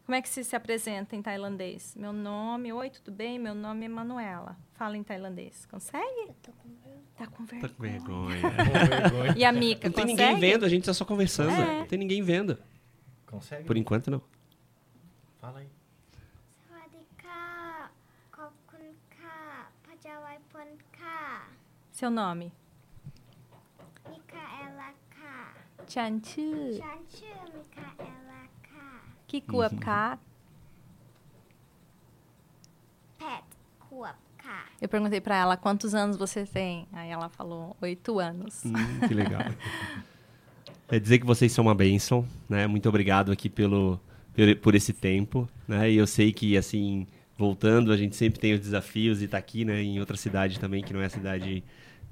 Como é que se, se apresenta em tailandês? Meu nome... Oi, tudo bem? Meu nome é Manuela. Fala em tailandês. Consegue? Eu tô com vergonha. Tá com Tá com vergonha. vergonha. Com vergonha. E a Mica, Não tem consegue? ninguém vendo, a gente tá só conversando. É. Não tem ninguém vendo. Consegue? Por enquanto, não. Fala aí. Seu nome? Micaela K. chantu chantu Micaela K. Que uhum. K? Pet cuap K. Eu perguntei para ela quantos anos você tem. Aí ela falou oito anos. Hum, que legal. (laughs) É dizer que vocês são uma bênção, né? Muito obrigado aqui pelo, por, esse tempo, né? E eu sei que, assim, voltando, a gente sempre tem os desafios e tá aqui, né? Em outra cidade também, que não é a cidade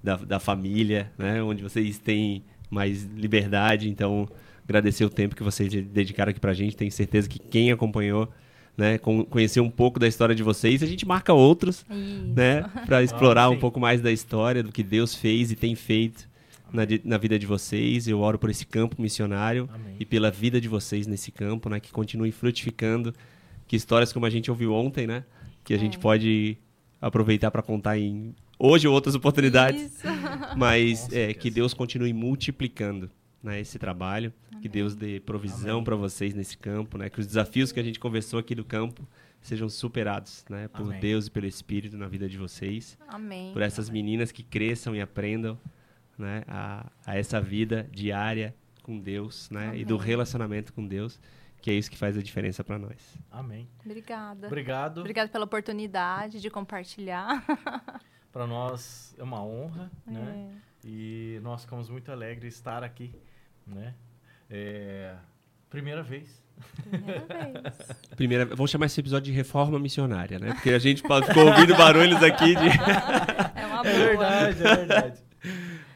da, da família, né? Onde vocês têm mais liberdade. Então, agradecer o tempo que vocês de- dedicaram aqui pra gente. Tenho certeza que quem acompanhou, né? con- conheceu um pouco da história de vocês. A gente marca outros, Isso. né? Para (laughs) explorar Ah, um pouco mais da história, do que Deus fez e tem feito na, na vida de vocês. Eu oro por esse campo missionário Amém. e pela vida de vocês nesse campo, né? Que continue frutificando. Que histórias como a gente ouviu ontem, né? Que a gente É. pode aproveitar para contar em hoje ou outras oportunidades. Isso. (laughs) Mas é, que Deus continue multiplicando né, esse trabalho. Que Deus dê provisão Amém. para vocês nesse campo, né? Que os desafios que a gente conversou aqui do campo sejam superados, né? Por Amém. Deus e pelo Espírito na vida de vocês. Amém. Por essas meninas que cresçam e aprendam, né? A, a essa vida diária com Deus, né? E do Amém. relacionamento com Deus, que é isso que faz a diferença para nós. Amém. Obrigada. Obrigado. Obrigada pela oportunidade de compartilhar. (laughs) Para nós é uma honra, né? É. E nós ficamos muito alegres de estar aqui, né? É, primeira vez. Primeira (laughs) vez. Primeira, vamos chamar esse episódio de reforma missionária, né? Porque a gente (laughs) ficou ouvindo barulhos aqui de É uma boa. É verdade, é verdade.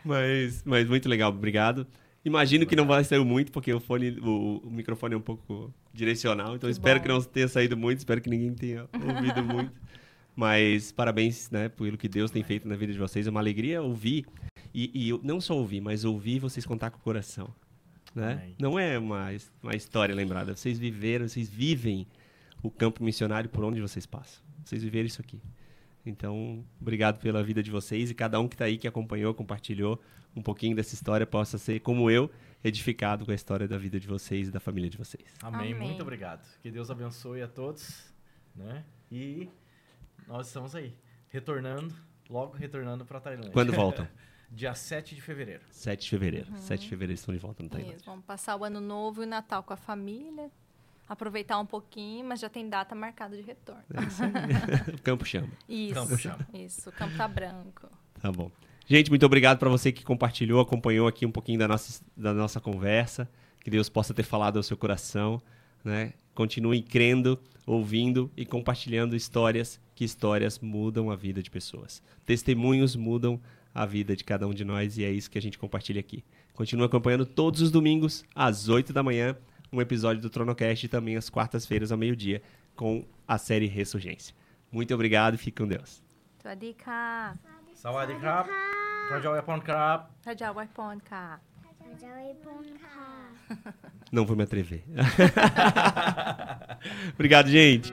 Mas, mas muito legal, obrigado. Imagino que não vai sair muito, porque o fone, o, o microfone é um pouco direcional, então Que espero bom. que não tenha saído muito, espero que ninguém tenha ouvido (laughs) muito. Mas parabéns, né, pelo que Deus tem feito na vida de vocês. É uma alegria ouvir, e, e eu- não só ouvir, mas ouvir vocês contar com o coração. Né? Não é uma, uma história lembrada, vocês viveram, vocês vivem o campo missionário por onde vocês passam. Vocês viveram isso aqui. Então, obrigado pela vida de vocês e cada um que está aí, que acompanhou, compartilhou um pouquinho dessa história, possa ser, como eu, edificado com a história da vida de vocês e da família de vocês. Amém. Amém. Muito obrigado. Que Deus abençoe a todos. né? E nós estamos aí, retornando, logo retornando para Tailândia. Quando voltam? (laughs) Dia 7 de fevereiro. 7 de fevereiro. 7 de fevereiro estão de volta no Tailândia. Isso, vamos passar o ano novo e o Natal com a família. Aproveitar um pouquinho, mas já tem data marcada de retorno. É isso aí. o (laughs) campo chama. Isso. Campo chama. Isso, o campo tá branco. Tá bom. Gente, muito obrigado para você que compartilhou, acompanhou aqui um pouquinho da nossa, da nossa conversa. Que Deus possa ter falado ao seu coração. Né? Continue crendo, ouvindo e compartilhando histórias, que histórias mudam a vida de pessoas. Testemunhos mudam a vida de cada um de nós e é isso que a gente compartilha aqui. Continue acompanhando todos os domingos, às 8 da manhã, um episódio do Tronocast também às quartas-feiras ao meio-dia com a série Ressurgência. Muito obrigado e fique com Deus. Não vou me atrever. (laughs) obrigado, gente.